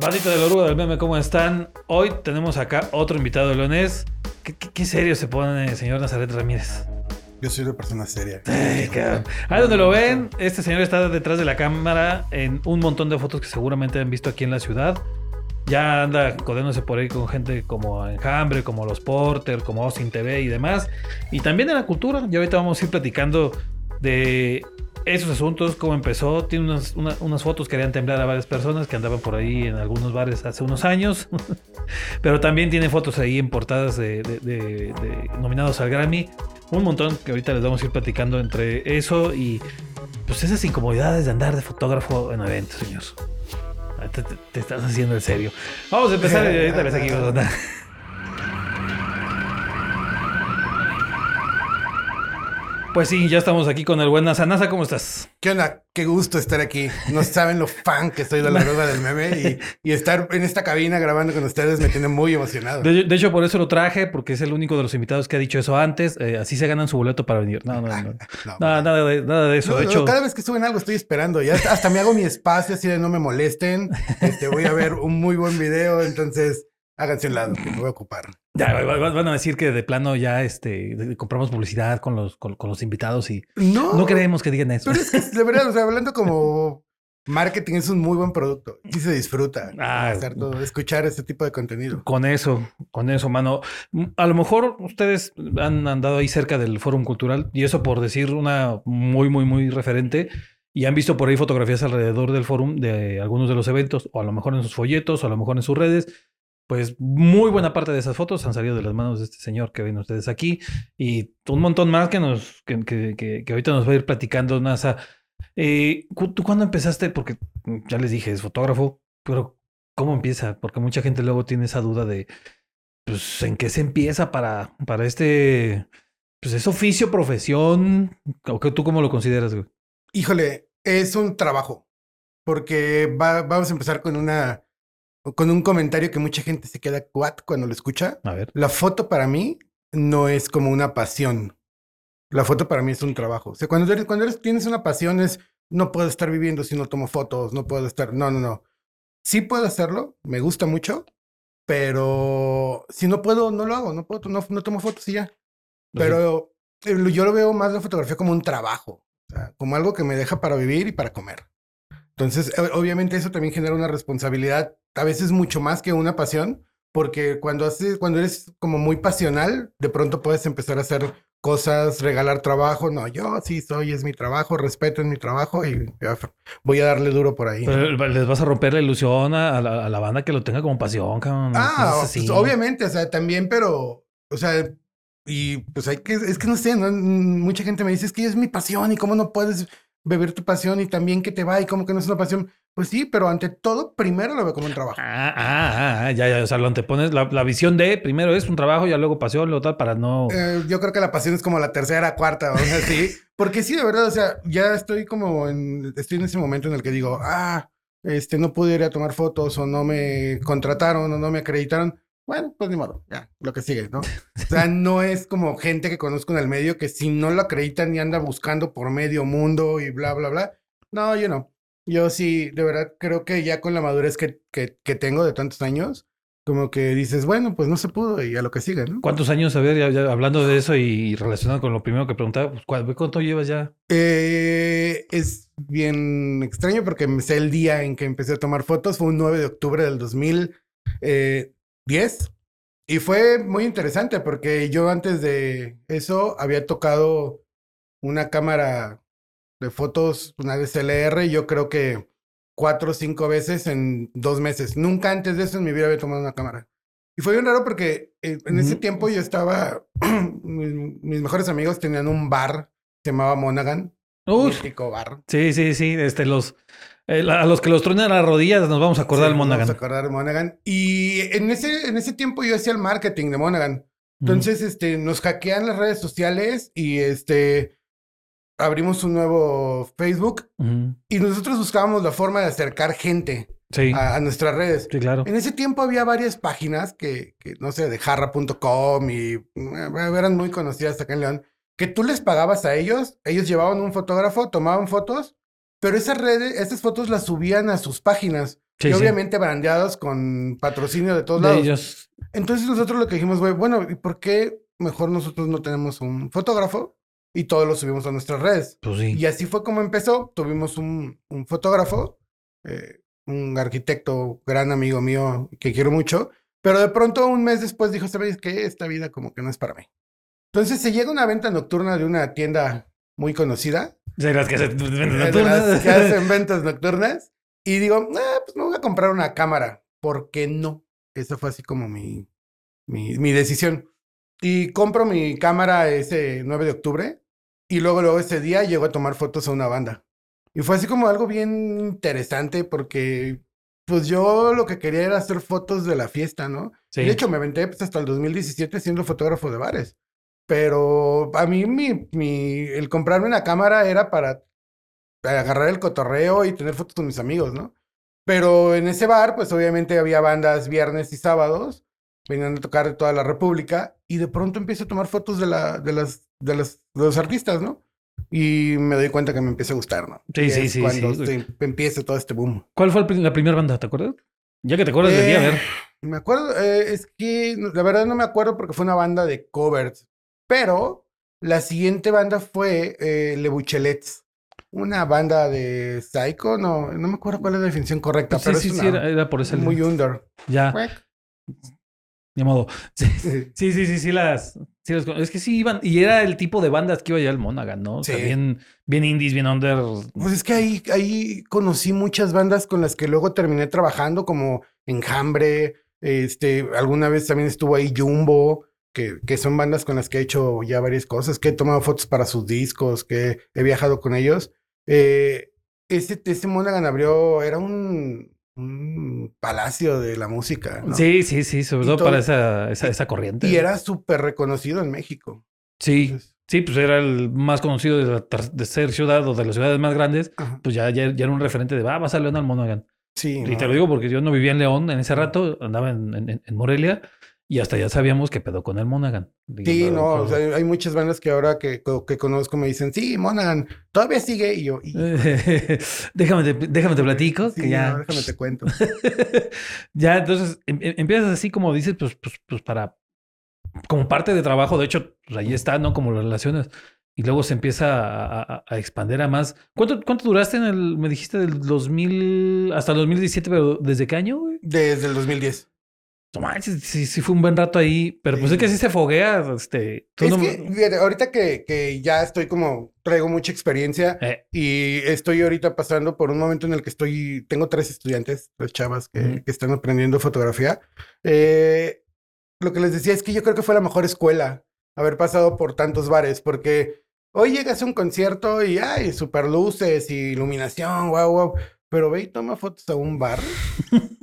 Bandita del Oruga del Meme, ¿cómo están? Hoy tenemos acá otro invitado leonés. ¿Qué, qué, qué serio se pone, señor Nazaret Ramírez? Yo soy una persona seria. Ay. Ahí donde lo ven, este señor está detrás de la cámara en un montón de fotos que seguramente han visto aquí en la ciudad. Ya anda codéndose por ahí con gente como Enjambre, como Los Porter, como Austin TV y demás. Y también en la cultura. Y ahorita vamos a ir platicando de esos asuntos, cómo empezó. Tiene unas, una- unas fotos que harían temblar a varias personas que andaban por ahí en algunos bares hace unos años. Pero también tiene fotos ahí en portadas de, de- de- de nominados al Grammy. Un montón que ahorita les vamos a ir platicando entre eso y pues esas incomodidades de andar de fotógrafo en eventos, señor. Ah, Te, te- te estás haciendo en serio. Vamos a empezar ahorita les aquí a andar. Pues sí, ya estamos aquí con el buen Nasa. Nasa, ¿cómo estás? ¿Qué onda? Qué gusto estar aquí. No saben lo fan que estoy de la droga del meme y, y estar en esta cabina grabando con ustedes me tiene muy emocionado. De, de hecho, por eso lo traje, porque es el único de los invitados que ha dicho eso antes. Eh, así se ganan su boleto para venir. No, no, no. No, Nada, nada de, nada de eso. no, de hecho, cada vez que suben algo estoy esperando. Ya hasta, hasta me hago mi espacio así de no me molesten. Este, voy a ver un muy buen video, entonces háganse un lado, que me voy a ocupar. ya, va- va- van a decir que de plano ya este, compramos publicidad con los, con, con los invitados y No, no queremos que digan eso. Pero es que de verdad, o sea, hablando como marketing es un muy buen producto. Sí se disfruta Ah. todo, escuchar este tipo de contenido. Con eso, con eso, mano. A lo mejor ustedes han andado ahí cerca del Fórum Cultural y eso por decir una muy, muy, muy referente y han visto por ahí fotografías alrededor del Fórum de algunos de los eventos o a lo mejor en sus folletos o a lo mejor en sus redes. Pues muy buena parte de esas fotos han salido de las manos de este señor que ven ustedes aquí y un montón más que nos que, que, que- que ahorita nos va a ir platicando NASA. Eh, ¿Tú cuándo empezaste? Porque mm, ya les dije, es fotógrafo, pero ¿cómo empieza? Porque mucha gente luego tiene esa duda de, pues, ¿en qué se empieza para, para este, pues, es oficio, profesión? ¿O que tú cómo lo consideras, güey? Híjole, es un trabajo. Porque va- vamos a empezar con una con un comentario que mucha gente se queda cuat cuando lo escucha. A ver. La foto para mí no es como una pasión. La foto para mí es un trabajo. O sea, cuando eres, cuando eres, tienes una pasión es no puedo estar viviendo si no tomo fotos, no puedo estar. No, no, no. Sí puedo hacerlo, me gusta mucho, pero si no puedo, no lo hago, no puedo, no, no tomo fotos y ya. Pero eh, yo lo veo más la fotografía como un trabajo, o sea, como algo que me deja para vivir y para comer. Entonces, eh, obviamente eso también genera una responsabilidad, a veces mucho más que una pasión, porque cuando haces, cuando eres como muy pasional, de pronto puedes empezar a hacer cosas, regalar trabajo. No, yo sí soy, es mi trabajo, respeto en mi trabajo y voy a darle duro por ahí. les vas a romper la ilusión a, la, a la banda que lo tenga como pasión, cabrón. Ah, pues, obviamente, o sea, también, pero, o sea, y pues hay que, es que no sé, ¿no? Mucha gente me dice, es que es mi pasión y cómo no puedes beber tu pasión y también que te va y cómo que no es una pasión. Pues sí, pero ante todo, primero lo veo como un trabajo. Ah, ah, ah, ya, ya, o sea, lo antepones, la, la visión de primero es un trabajo, ya luego pasión, luego tal, para no... Eh, yo creo que la pasión es como la tercera, cuarta, o sea, así. Porque sí, de verdad, o sea, ya estoy como en, estoy en ese momento en el que digo, ah, este, no pude ir a tomar fotos o no me contrataron o no me acreditaron. Bueno, pues ni modo, ya, lo que sigue, ¿no? O sea, no es como gente que conozco en el medio que si no lo acreditan y anda buscando por medio mundo y bla, bla, bla. No, yo no. Yo sí, de verdad, creo que ya con la madurez que, que, que tengo de tantos años, como que dices, bueno, pues no se pudo y a lo que sigue, ¿no? ¿Cuántos años, a ver, ya, ya hablando de eso y relacionado con lo primero que preguntaba, pues, ¿cuál- ¿cuánto llevas ya? Eh, es bien extraño porque me sé el día en que empecé a tomar fotos, fue un 9 de octubre del 2010 y fue muy interesante porque yo antes de eso había tocado una cámara de fotos, una DSLR, yo creo que cuatro o cinco veces en dos meses. Nunca antes de eso en mi vida había tomado una cámara. Y fue bien raro porque eh, en ese tiempo yo estaba, mis, mejores amigos tenían un bar, se llamaba Monaghan, Uf, mítico bar. sí, sí, sí, este, los, eh, a los que los truenan las rodillas nos vamos a acordar Sí, nos Monaghan. Vamos a acordar de Monaghan. Y en ese, en ese tiempo yo hacía el marketing de Monaghan. Entonces, este, nos hackean las redes sociales y este, abrimos un nuevo Facebook y nosotros buscábamos la forma de acercar gente Sí, a, a nuestras redes. sí, claro. En ese tiempo había varias páginas que, que no sé, de jarra.com y eh, eran muy conocidas acá en León, que tú les pagabas a ellos, ellos llevaban un fotógrafo, tomaban fotos, pero esas redes, esas fotos las subían a sus páginas. y obviamente brandeados con patrocinio de todos lados. Ellos. Entonces nosotros lo que dijimos, güey, bueno, ¿y por qué mejor nosotros no tenemos un fotógrafo? Y todos lo subimos a nuestras redes. Pues sí. Y así fue como empezó. Tuvimos un, un fotógrafo, eh, un arquitecto, gran amigo mío que quiero mucho. Pero de pronto, un mes después, dijo, ¿sabes qué? Esta vida como que no es para mí. Entonces se llega una venta nocturna de una tienda muy conocida. De las que hacen ventas nocturnas. que hacen ventas nocturnas. Y digo, ah, pues me voy a comprar una cámara. ¿Por qué no? Esa fue así como mi, mi, mi decisión. Y compro mi cámara ese 9 de octubre. Y luego, luego ese día llego a tomar fotos a una banda. Y fue así como algo bien interesante porque pues yo lo que quería era hacer fotos de la fiesta, ¿no? Sí. de hecho me aventé pues, hasta el 2017 siendo fotógrafo de bares. Pero a mí mi, mi, el comprarme una cámara era para agarrar el cotorreo y tener fotos con mis amigos, ¿no? Pero en ese bar, pues obviamente había bandas viernes y sábados, venían a tocar de toda la República, y de pronto empiezo a tomar fotos de, la, de, las, de, las, de los artistas, ¿no? Y me doy cuenta que me empieza a gustar, ¿no? Sí, sí, sí. Cuando empieza todo este boom. ¿Cuál fue la primera banda? ¿Te acuerdas? Ya que te acuerdas de día, a ver. Me acuerdo, eh, es que la verdad no me acuerdo porque fue una banda de covers. Pero la siguiente banda fue eh, Le Buchelets. Una banda de Psycho, no, no me acuerdo cuál es la definición correcta, sí, pero sí, es sí, era, por ese muy under. Ya. Ni modo. Sí, sí, sí, sí, las, Es que sí iban, y era el tipo de bandas que iba ya al Monaghan, ¿no? O sea, bien, bien indies, bien under. Pues es que ahí, ahí conocí muchas bandas con las que luego terminé trabajando, como Enjambre, este, alguna vez también estuvo ahí Jumbo, que, son bandas con las que he hecho ya varias cosas, que he tomado fotos para sus discos, que he viajado con ellos. Eh, ese, ese Monaghan abrió, era un, palacio de la música. Sí, sí, sí, sobre todo, para esa, esa, corriente. Y era súper reconocido en México. Sí. sí, pues era el más conocido de, de, ser ciudad o de las ciudades más grandes. Pues ya, ya, era un referente de, va, vas a León al Monaghan. Sí. Y te lo digo porque yo no vivía en León en ese rato, andaba en, en Morelia. Y hasta ya sabíamos qué pedo con el Monaghan. Sí, no, hay muchas bandas que ahora que, que, conozco me dicen, sí, Monaghan, todavía sigue. Y yo, déjame, te, déjame te platico. que ya... déjame te cuento. ya, entonces em, em, empiezas así como dices, pues, pues, pues para, como parte de trabajo, de hecho, pues ahí está, ¿no? Como las relaciones. Y luego se empieza a, a, expandir a más. ¿Cuánto, ¿Cuánto duraste en el, me dijiste, del 2000 hasta el 2017, pero ¿desde qué año? Desde el 2010. No manches, sí, sí fue un buen rato ahí, pero pues es que sí se foguea. Este, es que, ahorita que, que, ya estoy como, traigo mucha experiencia eh. y estoy ahorita pasando por un momento en el que estoy, tengo tres estudiantes, tres chavas que, que están aprendiendo fotografía. Eh, lo que les decía es que yo creo que fue la mejor escuela haber pasado por tantos bares, porque hoy llegas a un concierto y hay super luces y iluminación, wow, wow, pero ve y toma fotos a un bar.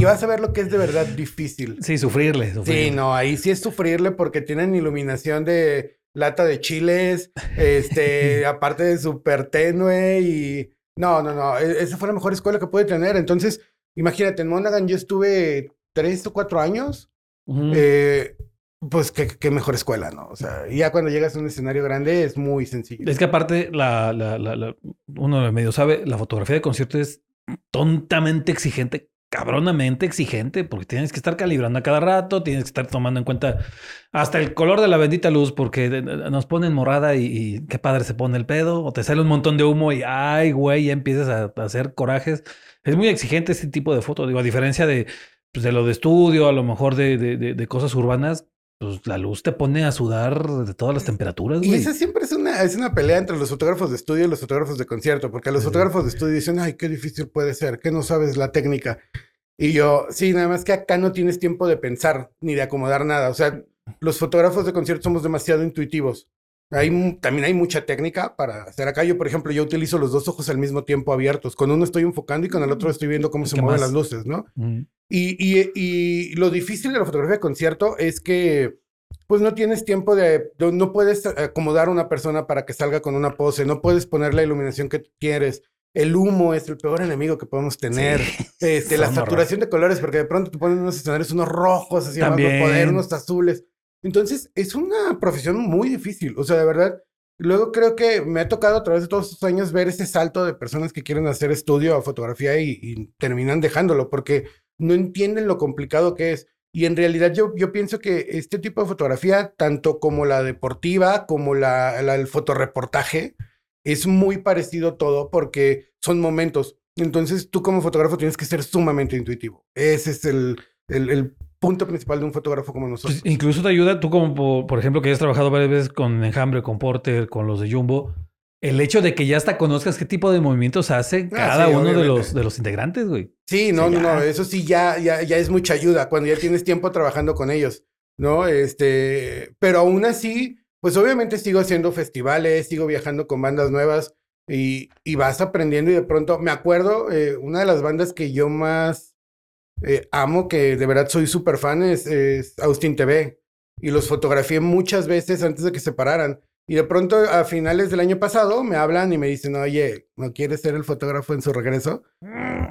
Y vas a ver lo que es de verdad difícil. Sí, sufrirle, Sí, no, ahí sí es sufrirle porque tienen iluminación de lata de chiles, este, aparte de súper tenue y... No, no, no, e, esa fue la mejor escuela que pude tener. Entonces, imagínate, en Monaghan yo estuve tres o cuatro años. eh, pues qué, mejor escuela, ¿no? O sea, ya cuando llegas a un escenario grande es muy sencillo. Es que aparte, la, la, la, uno medio sabe, la fotografía de concierto es tontamente exigente cabronamente exigente porque tienes que estar calibrando a cada rato, tienes que estar tomando en cuenta hasta el color de la bendita luz porque nos ponen morada y, qué padre se pone el pedo o te sale un montón de humo y ay güey ya empiezas a, hacer corajes. Es muy exigente este tipo de foto, digo, a diferencia de, pues, de lo de estudio, a lo mejor de, de, cosas urbanas, pues la luz te pone a sudar de todas las temperaturas. Y esa siempre es una, es una pelea entre los fotógrafos de estudio y los fotógrafos de concierto, porque los fotógrafos de estudio dicen, ay, qué difícil puede ser, que no sabes la técnica. Y yo, sí, nada más que acá no tienes tiempo de pensar ni de acomodar nada. O sea, los fotógrafos de concierto somos demasiado intuitivos. Hay, también hay mucha técnica para hacer acá. Yo, por ejemplo, yo utilizo los dos ojos al mismo tiempo abiertos. Con uno estoy enfocando y con el otro estoy viendo cómo se mueven las luces, ¿no? y, y, y, lo difícil de la fotografía de concierto es que pues no tienes tiempo de, no puedes acomodar a una persona para que salga con una pose, no puedes poner la iluminación que quieres. El humo es el peor enemigo que podemos tener. Este, la saturación de colores, porque de pronto te ponen unos escenarios, unos rojos, así más poder, unos azules. Entonces, es una profesión muy difícil. O sea, de verdad, Luego creo que me ha tocado a través de todos estos años ver ese salto de personas que quieren hacer estudio a fotografía y, y terminan dejándolo porque no entienden lo complicado que es. Y en realidad yo, yo pienso que este tipo de fotografía, tanto como la deportiva, como la, la- el fotoreportaje, es muy parecido todo porque son momentos. Entonces tú como fotógrafo tienes que ser sumamente intuitivo. Ese es el, el, el punto principal de un fotógrafo como nosotros. Pues, incluso te ayuda, tú como por, por ejemplo que has trabajado varias veces con Enjambre, con Porter, con los de Jumbo, el hecho de que ya hasta conozcas qué tipo de movimientos hace Ah, cada sí, uno de los, de los integrantes, güey. Sí, no, ya. no, eso sí ya, ya, ya es mucha ayuda cuando ya tienes tiempo trabajando con ellos, ¿no? Este, pero aún así, pues obviamente sigo haciendo festivales, sigo viajando con bandas nuevas y, y vas aprendiendo y de pronto, me acuerdo, eh, una de las bandas que yo más eh, amo, que de verdad soy súper fan, es, es Austin TV y los fotografié muchas veces antes de que se pararan. Y de pronto, a finales del año pasado, me hablan y me dicen, oye, ¿no quieres ser el fotógrafo en su regreso?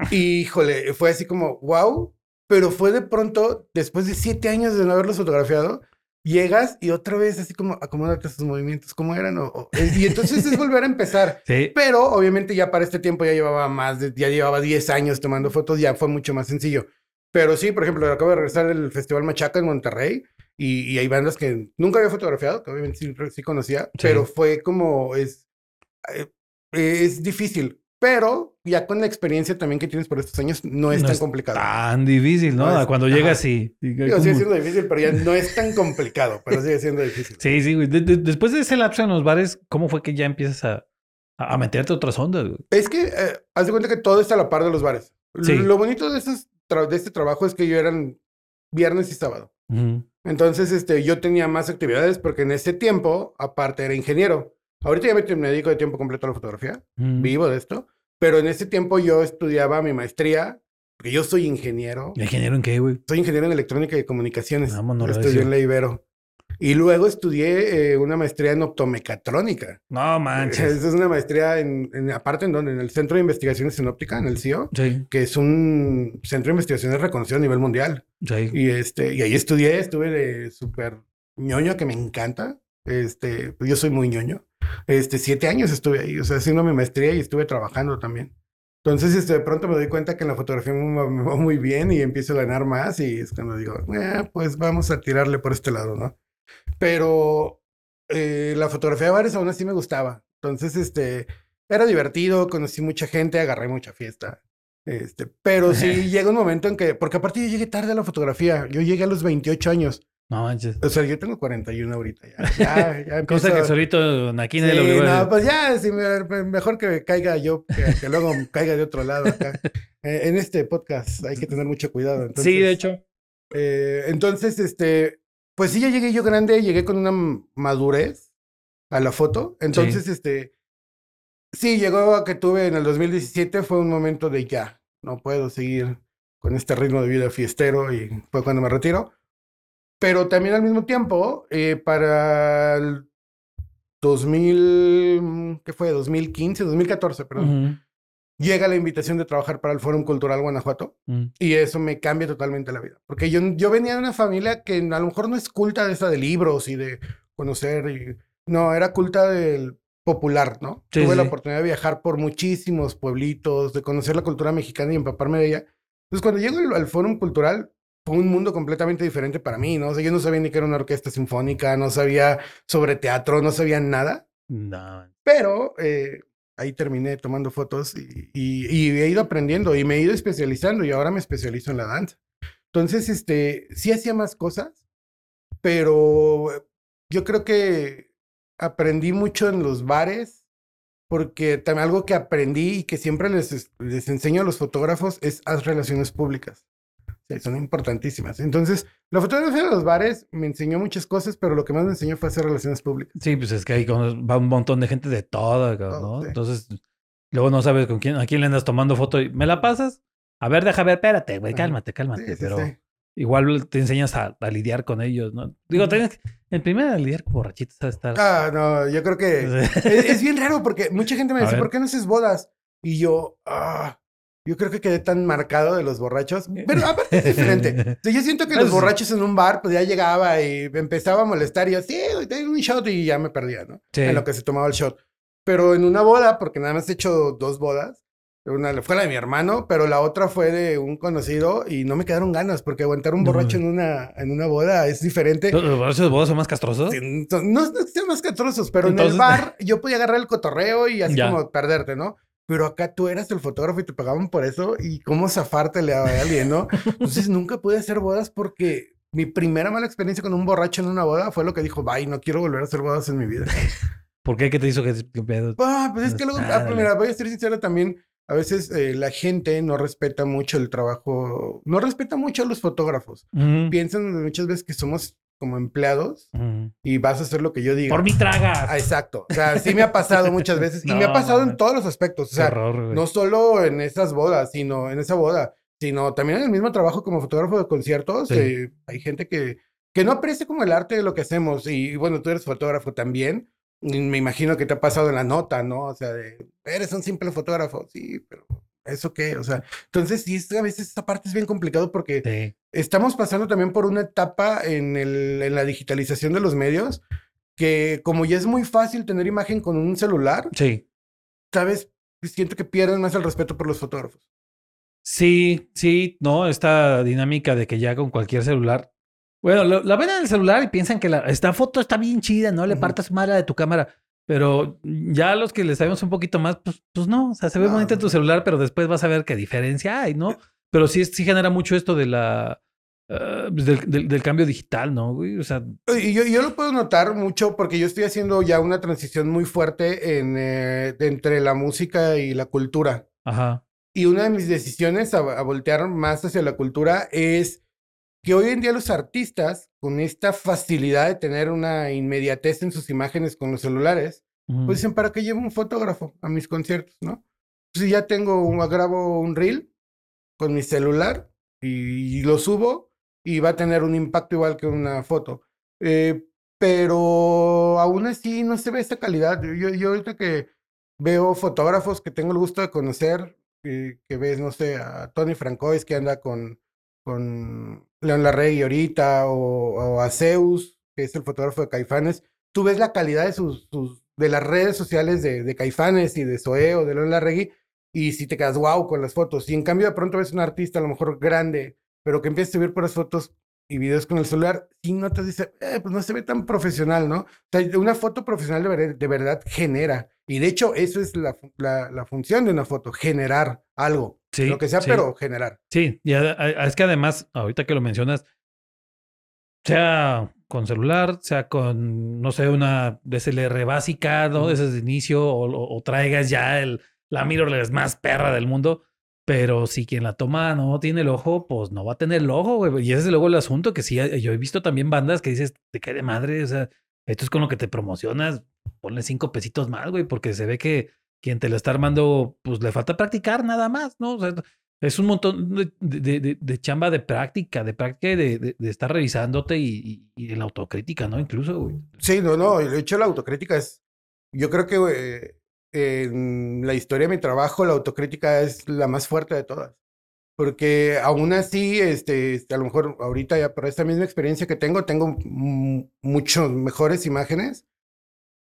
Y, híjole, fue así como, wow, pero fue de pronto, después de siete años de no haberlos fotografiado, llegas y otra vez así como, acomódate sus movimientos, ¿cómo eran? O- o- y entonces es volver a empezar. Sí. Pero obviamente ya para este tiempo ya llevaba más de, ya llevaba 10 años tomando fotos, ya fue mucho más sencillo. Pero sí, por ejemplo, acabo de regresar del Festival Machaca en Monterrey y, y hay bandas que nunca había fotografiado, que obviamente sí, sí conocía, pero fue como, es, eh, es difícil. Pero ya con la experiencia también que tienes por estos años, no es No tan es complicado. Tan difícil, ¿no? No es- Cuando llegas y... y- sigue siendo difícil, pero ya no es tan complicado, pero sigue siendo difícil. Sí, sí, güey. De- de- después de ese lapso en los bares, ¿cómo fue que ya empiezas a, a meterte a otras ondas, güey? Es que, eh, haz de cuenta que todo está a la par de los bares. Sí. Lo bonito de, esos tra- de este trabajo es que yo eran viernes y sábado. Entonces, este, yo tenía más actividades porque en ese tiempo, aparte, era ingeniero. Ahorita ya me, me dedico de tiempo completo a la fotografía, Ujú. vivo de esto, pero en ese tiempo yo estudiaba mi maestría, porque yo soy ingeniero. ¿Ingeniero en qué, güey? Soy ingeniero en electrónica y comunicaciones. Vámonos, Estudié recio. en la Ibero. Y luego estudié eh, una maestría en optomecatrónica. No manches. Es una maestría en, en- aparte en donde, en el Centro de Investigaciones en Óptica, en el CIO, Sí, que es un centro de investigaciones reconocido a nivel mundial. sí. Y este, y ahí estudié, estuve de súper ñoño que me encanta. Este, yo soy muy ñoño. Este, siete años estuve ahí, o sea, haciendo mi maestría y estuve trabajando también. Entonces, este, de pronto me doy cuenta que en la fotografía me va, muy bien y empiezo a ganar más y es cuando digo, "Eh, pues vamos a tirarle por este lado, ¿no? Pero eh, la fotografía de bares aún así me gustaba. Entonces, este, era divertido, conocí mucha gente, agarré mucha fiesta. Este, pero sí llega un momento en que, porque aparte yo llegué tarde a la fotografía, yo llegué a los 28 años, No manches. o sea, yo tengo 41 ahorita, ya, ya, ya Cosa que solito aquí nadie Sí, lo no, pues ya, sí, me- mejor que caiga yo, que, que luego caiga de otro lado acá. Eh, en este podcast hay que tener mucho cuidado. Entonces, Sí, de hecho. eh, entonces, este, pues sí, ya llegué yo grande, llegué con una madurez a la foto. Entonces, este, sí, llegó a que tuve en el 2017, fue un momento de ya, no puedo seguir con este ritmo de vida fiestero y fue cuando me retiro. Pero también al mismo tiempo, eh, para el 2000, ¿qué fue? 2015, 2014, perdón. Ujú, Llega la invitación de trabajar para el Fórum Cultural Guanajuato. ujú. Y eso me cambia totalmente la vida. Porque yo, yo venía de una familia que a lo mejor no es culta de esa de libros y de conocer. Y, no, era culta del popular, ¿no? Sí, Tuve la oportunidad de viajar por muchísimos pueblitos, de conocer la cultura mexicana y empaparme de ella. Entonces, cuando llego al, al Fórum Cultural, fue un mundo completamente diferente para mí, ¿no? O sea, yo no sabía ni que era una orquesta sinfónica, no sabía sobre teatro, no sabía nada. No. Pero eh, ahí terminé tomando fotos y, y- y he ido aprendiendo y me he ido especializando y ahora me especializo en la danza. Entonces, este, sí hacía más cosas, pero eh, yo creo que aprendí mucho en los bares porque también algo que aprendí y que siempre les, es- les enseño a los fotógrafos es haz relaciones públicas. Son importantísimas. Entonces, la fotografía de los bares me enseñó muchas cosas, pero lo que más me enseñó fue hacer relaciones públicas. Sí, pues es que ahí va un montón de gente de Todo, ¿no? sí. Entonces, luego no sabes con quién, a quién le andas tomando foto y ¿me la pasas? A ver, deja ver, espérate, güey, cálmate, cálmate. Sí, sí, pero igual te enseñas a, a lidiar con ellos, ¿no? Digo, tienes en primera lidiar con borrachitos a estar. Ah, no, yo creo que es, es bien raro porque mucha gente me dice. ¿por qué no haces bodas? Y yo, ah, Yo creo que quedé tan marcado de los borrachos. Pero aparte es diferente. O sea, yo siento que los borrachos en un bar, pues ya llegaba y empezaba a molestar y yo, sí, tengo un shot y ya me perdía, ¿no? Sí. En lo que se tomaba el shot. Pero en una boda, porque nada más he hecho dos bodas, una fue la de mi hermano, pero la otra fue de un conocido y no me quedaron ganas porque aguantar un No, borracho güey. en una, en una boda es diferente. ¿Los borrachos de bodas son más castrosos? Sí, No, no que sean más castrosos, pero en Entonces- el bar yo podía agarrar el cotorreo y así Ya. como perderte, ¿no? Pero acá tú eras el fotógrafo y te pagaban por eso y cómo zafártele a alguien, ¿no? Entonces nunca pude hacer bodas porque mi primera mala experiencia con un borracho en una boda fue lo que dijo, bye, no quiero volver a hacer bodas en mi vida. ¿Por qué? ¿Qué te hizo que pedo? Ah, pues es que luego, ah, mira, voy a ser sincero también. A veces eh, la gente no respeta mucho el trabajo, no respeta mucho a los fotógrafos. Piensan muchas veces que somos como empleados mm. y vas a hacer lo que yo diga. Por mi tragas. Ah, exacto. O sea, sí me ha pasado muchas veces y me ha No, pasado en todos los aspectos. O sea, horror, no solo en esas bodas, sino en esa boda, sino también en el mismo trabajo como fotógrafo de conciertos. Sí. eh, hay gente que, que no aprecia como el arte de lo que hacemos. Y bueno, tú eres fotógrafo también. y me imagino que te ha pasado en la nota, ¿no? O sea, de, eres un simple fotógrafo. Sí, pero ¿eso qué? O sea, entonces sí, a veces esa parte es bien complicado porque Sí. estamos pasando también por una etapa en, el, en la digitalización de los medios que como ya es muy fácil tener imagen con un celular, Sí. sabes, siento que pierden más el respeto por los fotógrafos. Sí, sí, no, esta dinámica de que ya con cualquier celular. Bueno, lo- la ven en el celular y piensan que la, esta foto está bien chida, no le partas mala de tu cámara. Pero ya los que le sabemos un poquito más, pues, pues no, o sea, se ve No, bonito en tu celular, pero después vas a ver qué diferencia hay, ¿no? Pero sí, sí genera mucho esto de la, ah, pues, del, del- del cambio digital, ¿no? güey? O sea, Y yo, yo lo puedo notar mucho porque yo estoy haciendo ya una transición muy fuerte en, eh, entre la música y la cultura. ajá. Y una de mis decisiones a, a voltear más hacia la cultura es que hoy en día los artistas, con esta facilidad de tener una inmediatez en sus imágenes con los celulares, ujú. pues dicen, ¿para qué llevo un fotógrafo a mis conciertos, no? Si ya tengo, un, grabo un reel con mi celular y, lo subo y va a tener un impacto igual que una foto. Eh, pero aún así no se ve esa calidad. Yo, yo ahorita que veo fotógrafos que tengo el gusto de conocer, eh, que ves, no sé, a Tony Francois que anda con, con León Larregui ahorita, o, o a Zeus, que es el fotógrafo de Caifanes, tú ves la calidad de sus, sus- de las redes sociales de, de Caifanes y de Zoé o de León Larregui, y si te quedas wow con las fotos. Y en cambio de pronto ves un artista a lo mejor grande, pero que empieza a subir por las fotos y videos con el celular, y notas, dice, eh, pues no se ve tan profesional, ¿no? O sea, una foto profesional de, ver- de verdad genera. Y de hecho, eso es la, la, la función de una foto, generar algo. Sí, lo que sea, sí. pero generar. Sí, y a- a- es que además, ahorita que lo mencionas, sea con celular, sea con, no sé, una DSLR básica, ¿no? Ujú. Ese es de inicio, o, o- o traigas ya el, la mirrorless más perra del mundo. Pero si quien la toma no tiene el ojo, pues no va a tener el ojo, güey. Y ese es luego el asunto que sí, eh, yo he visto también bandas que dices, te cae de madre, o sea, esto es con lo que te promocionas, ponle cinco pesitos más, güey, porque se ve que quien te lo está armando, pues le falta practicar nada más, ¿no? O sea, es un montón de, de- de- de chamba de práctica, de práctica y de, estar revisándote y, y, y la autocrítica, ¿no? Incluso, güey. Sí, no, no, de hecho la autocrítica es, yo creo que eh, en la historia de mi trabajo la autocrítica es la más fuerte de todas. Porque aún así, este, este, a lo mejor ahorita ya por esta misma experiencia que tengo, tengo mucho mejores imágenes,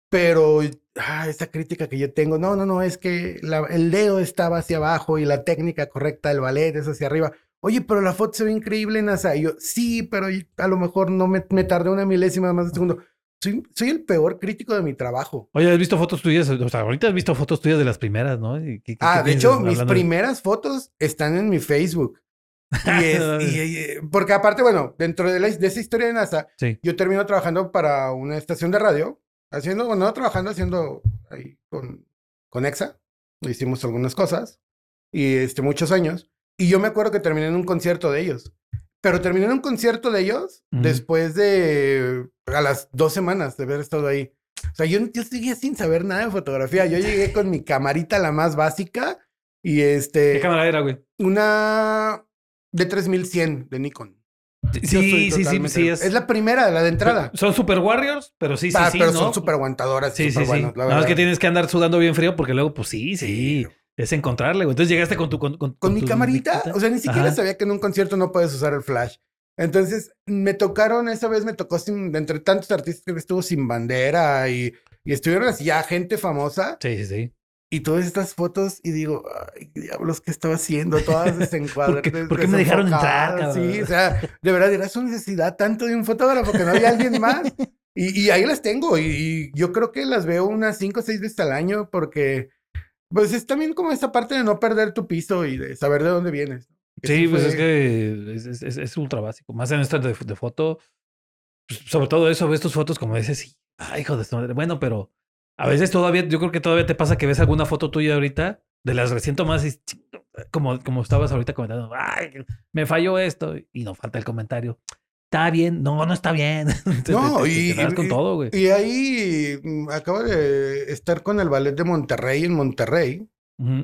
pero ah, esa crítica que yo tengo, no, no, no, es que la- el dedo estaba hacia abajo y la técnica correcta del ballet es hacia arriba. Oye, pero la foto se ve increíble, NASA. Y yo, sí, pero a lo mejor no me, me tardé una milésima más de segundo. Soy, soy el peor crítico de mi trabajo. Oye, ¿has visto fotos tuyas? O sea, ahorita has visto fotos tuyas de las primeras, ¿no? ¿Y qué- qué- Ah, qué de hecho, mis hablando primeras fotos están en mi Facebook. Y es, y- y- porque aparte, bueno, dentro de, la- de esa historia de NASA, Sí. yo termino trabajando para una estación de radio, haciendo, bueno, no trabajando, haciendo ahí con, con EXA. Hicimos algunas cosas y este, muchos años. Y yo me acuerdo que terminé en un concierto de ellos. Pero terminé en un concierto de ellos después de a las dos semanas de haber estado ahí. O sea, yo, yo seguía sin saber nada de fotografía. Yo llegué con mi camarita, la más básica, y este. ¿Qué cámara era, güey? Una de 3100 de Nikon. Sí, sí, sí, sí. Es, Es la primera, la de entrada. Son Super Warriors, pero sí, sí, Ah, sí. pero ¿no? son súper aguantadoras. Sí, sí, súper sí. buenas, la Nada más que verdad. tienes que andar sudando bien frío porque luego, pues sí, sí. Es encontrarle, güey. Entonces llegaste con tu... Con, con, Con mi tu camarita. O sea, ni siquiera Ajá. sabía que en un concierto no puedes usar el flash. Entonces, me tocaron, esa vez me tocó sin, entre tantos artistas que estuvo sin bandera y, y estuvieron así ya gente famosa. Sí, sí, sí. Y todas estas fotos, y digo, ay, diablos, ¿qué estaba haciendo? Todas desencuadradas. ¿Por qué- por qué me dejaron entrar, cabrón? Sí, o sea, de verdad, era su necesidad tanto de un fotógrafo que no había alguien más. Y, y ahí las tengo, y, y yo creo que las veo unas cinco o seis veces al año, porque, pues es también como esa parte de no perder tu piso y de saber de dónde vienes. Sí, Eso pues fue- es que es, es- es- ultra básico. Más en esta de, de foto, pues, sobre todo eso, ves tus fotos como dices, y, ay, hijo de su madre. Bueno, pero a veces todavía, yo creo que todavía te pasa que ves alguna foto tuya ahorita, de las recién tomadas, y como, como estabas ahorita comentando, ay, me falló esto, y no falta el comentario. Está bien, no, no está bien. No, te- y- te das con y- todo, güey. Y ahí mm, acabo de estar con el ballet de Monterrey en Monterrey.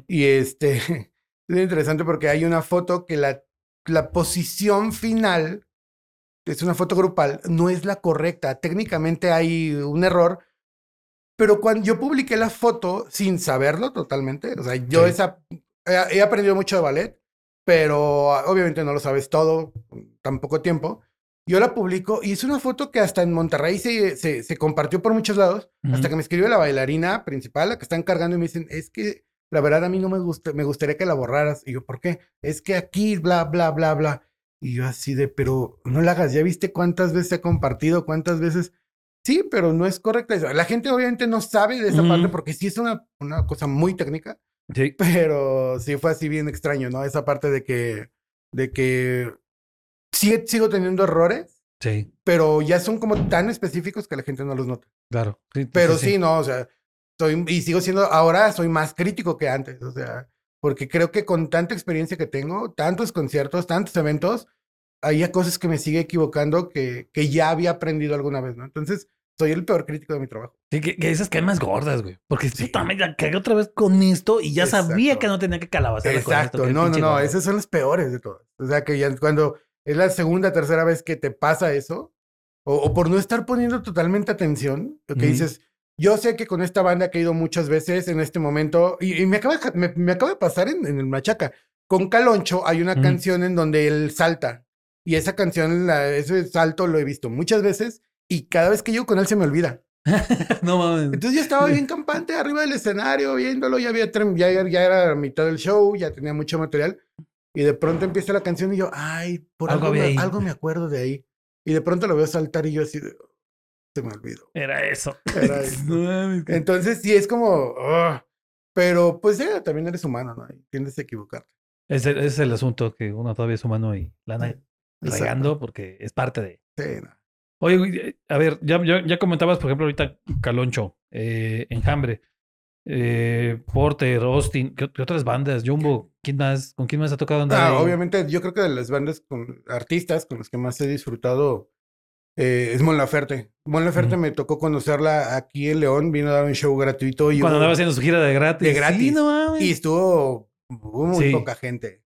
Y este, es interesante porque hay una foto que la, la posición final, es una foto grupal, no es la correcta. Técnicamente hay un error, pero cuando yo publiqué la foto sin saberlo totalmente, o sea, yo Sí. esa, he, he aprendido mucho de ballet, pero obviamente no lo sabes todo, tan poco tiempo. Yo la publico y es una foto que hasta en Monterrey se, se, se compartió por muchos lados, hasta que me escribió la bailarina principal, la que están cargando, y me dicen, es que la verdad a mí no me gusta, me gustaría que la borraras. Y yo, ¿por qué? Es que aquí, bla, bla, bla, bla. Y yo así de, pero no la hagas, ya viste cuántas veces se ha compartido, cuántas veces. Sí, pero no es correcta. La gente obviamente no sabe de esa parte porque sí es una, una cosa muy técnica, Sí. pero sí fue así bien extraño, ¿no? Esa parte de que, de que sí, sigo teniendo errores, Sí, pero ya son como tan específicos que la gente no los nota. claro. Sí, Pero sí, no, o sea, soy, y sigo siendo, ahora soy más crítico que antes, o sea, porque creo que con tanta experiencia que tengo, tantos conciertos, tantos eventos, hay cosas que me sigue equivocando que, que ya había aprendido alguna vez, ¿no? Entonces, soy el peor crítico de mi trabajo. Sí, que, que esas caen más gordas, güey. Porque Sí. puta, me la cagué otra vez con esto y ya sabía Exacto. que no tenía que calabazarla con esto. Exacto, que no, no, no, esas son las peores de todas. O sea, que ya cuando es la segunda, tercera vez que te pasa eso, o, o por no estar poniendo totalmente atención, lo que dices, yo sé que con esta banda que he ido muchas veces en este momento, y, y me, acaba, me, me acaba de pasar en, en el Machaca, con Caloncho hay una canción en donde él salta, y esa canción, la- ese salto lo he visto muchas veces, y cada vez que llego con él se me olvida. no mames. Entonces yo estaba bien campante arriba del escenario, viéndolo, ya, había, ya, ya era mitad del show, ya tenía mucho material. Y de pronto empieza la canción y yo, ay, por Algo algo, me, ahí. algo me acuerdo de ahí. Y de pronto lo veo saltar y yo así, de, se me olvidó. Era eso. Era eso. Entonces sí es como, "Ugh". pero pues ya también eres humano, ¿no? Y tiendes a equivocarte. Ese, ese es el asunto que uno todavía es humano y la anda regando porque es parte de. Sí, no. Oye, eh, a ver, ya, ya, ya comentabas, por ejemplo, ahorita Caloncho, eh, Enjambre, eh, Porter, Austin, ¿qué, qué otras bandas? Jumbo, ¿quién más? ¿Con quién más ha tocado andar? Ah, obviamente, yo creo que de las bandas con artistas con los que más he disfrutado eh, es Mon Laferte. Mon Laferte me tocó conocerla aquí en León, vino a dar un show gratuito y, Cuando andaba haciendo su gira de gratis. De gratis. Sí, no y estuvo muy Sí. poca gente.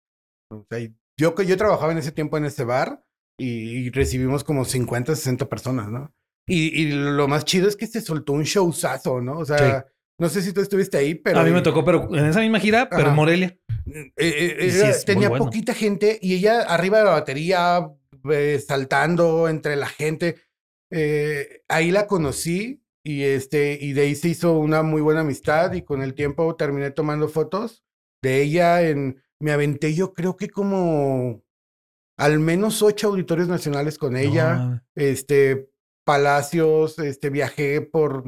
O sea, yo, yo trabajaba en ese tiempo en ese bar y, y recibimos como 50, 60 personas, ¿no? Y, y lo más chido es que se soltó un showzazo, ¿no? O sea, no sé si tú estuviste ahí, pero... a mí me tocó, pero en esa misma gira, pero en. Morelia. Eh, eh, sí era- muy tenía bueno. poquita gente y ella arriba de la batería, eh, saltando entre la gente. Eh, ahí la conocí y, este, y de ahí se hizo una muy buena amistad y con el tiempo terminé tomando fotos de ella en... Me aventé yo creo que como al menos ocho auditorios nacionales con ella No este, palacios, este, viajé por,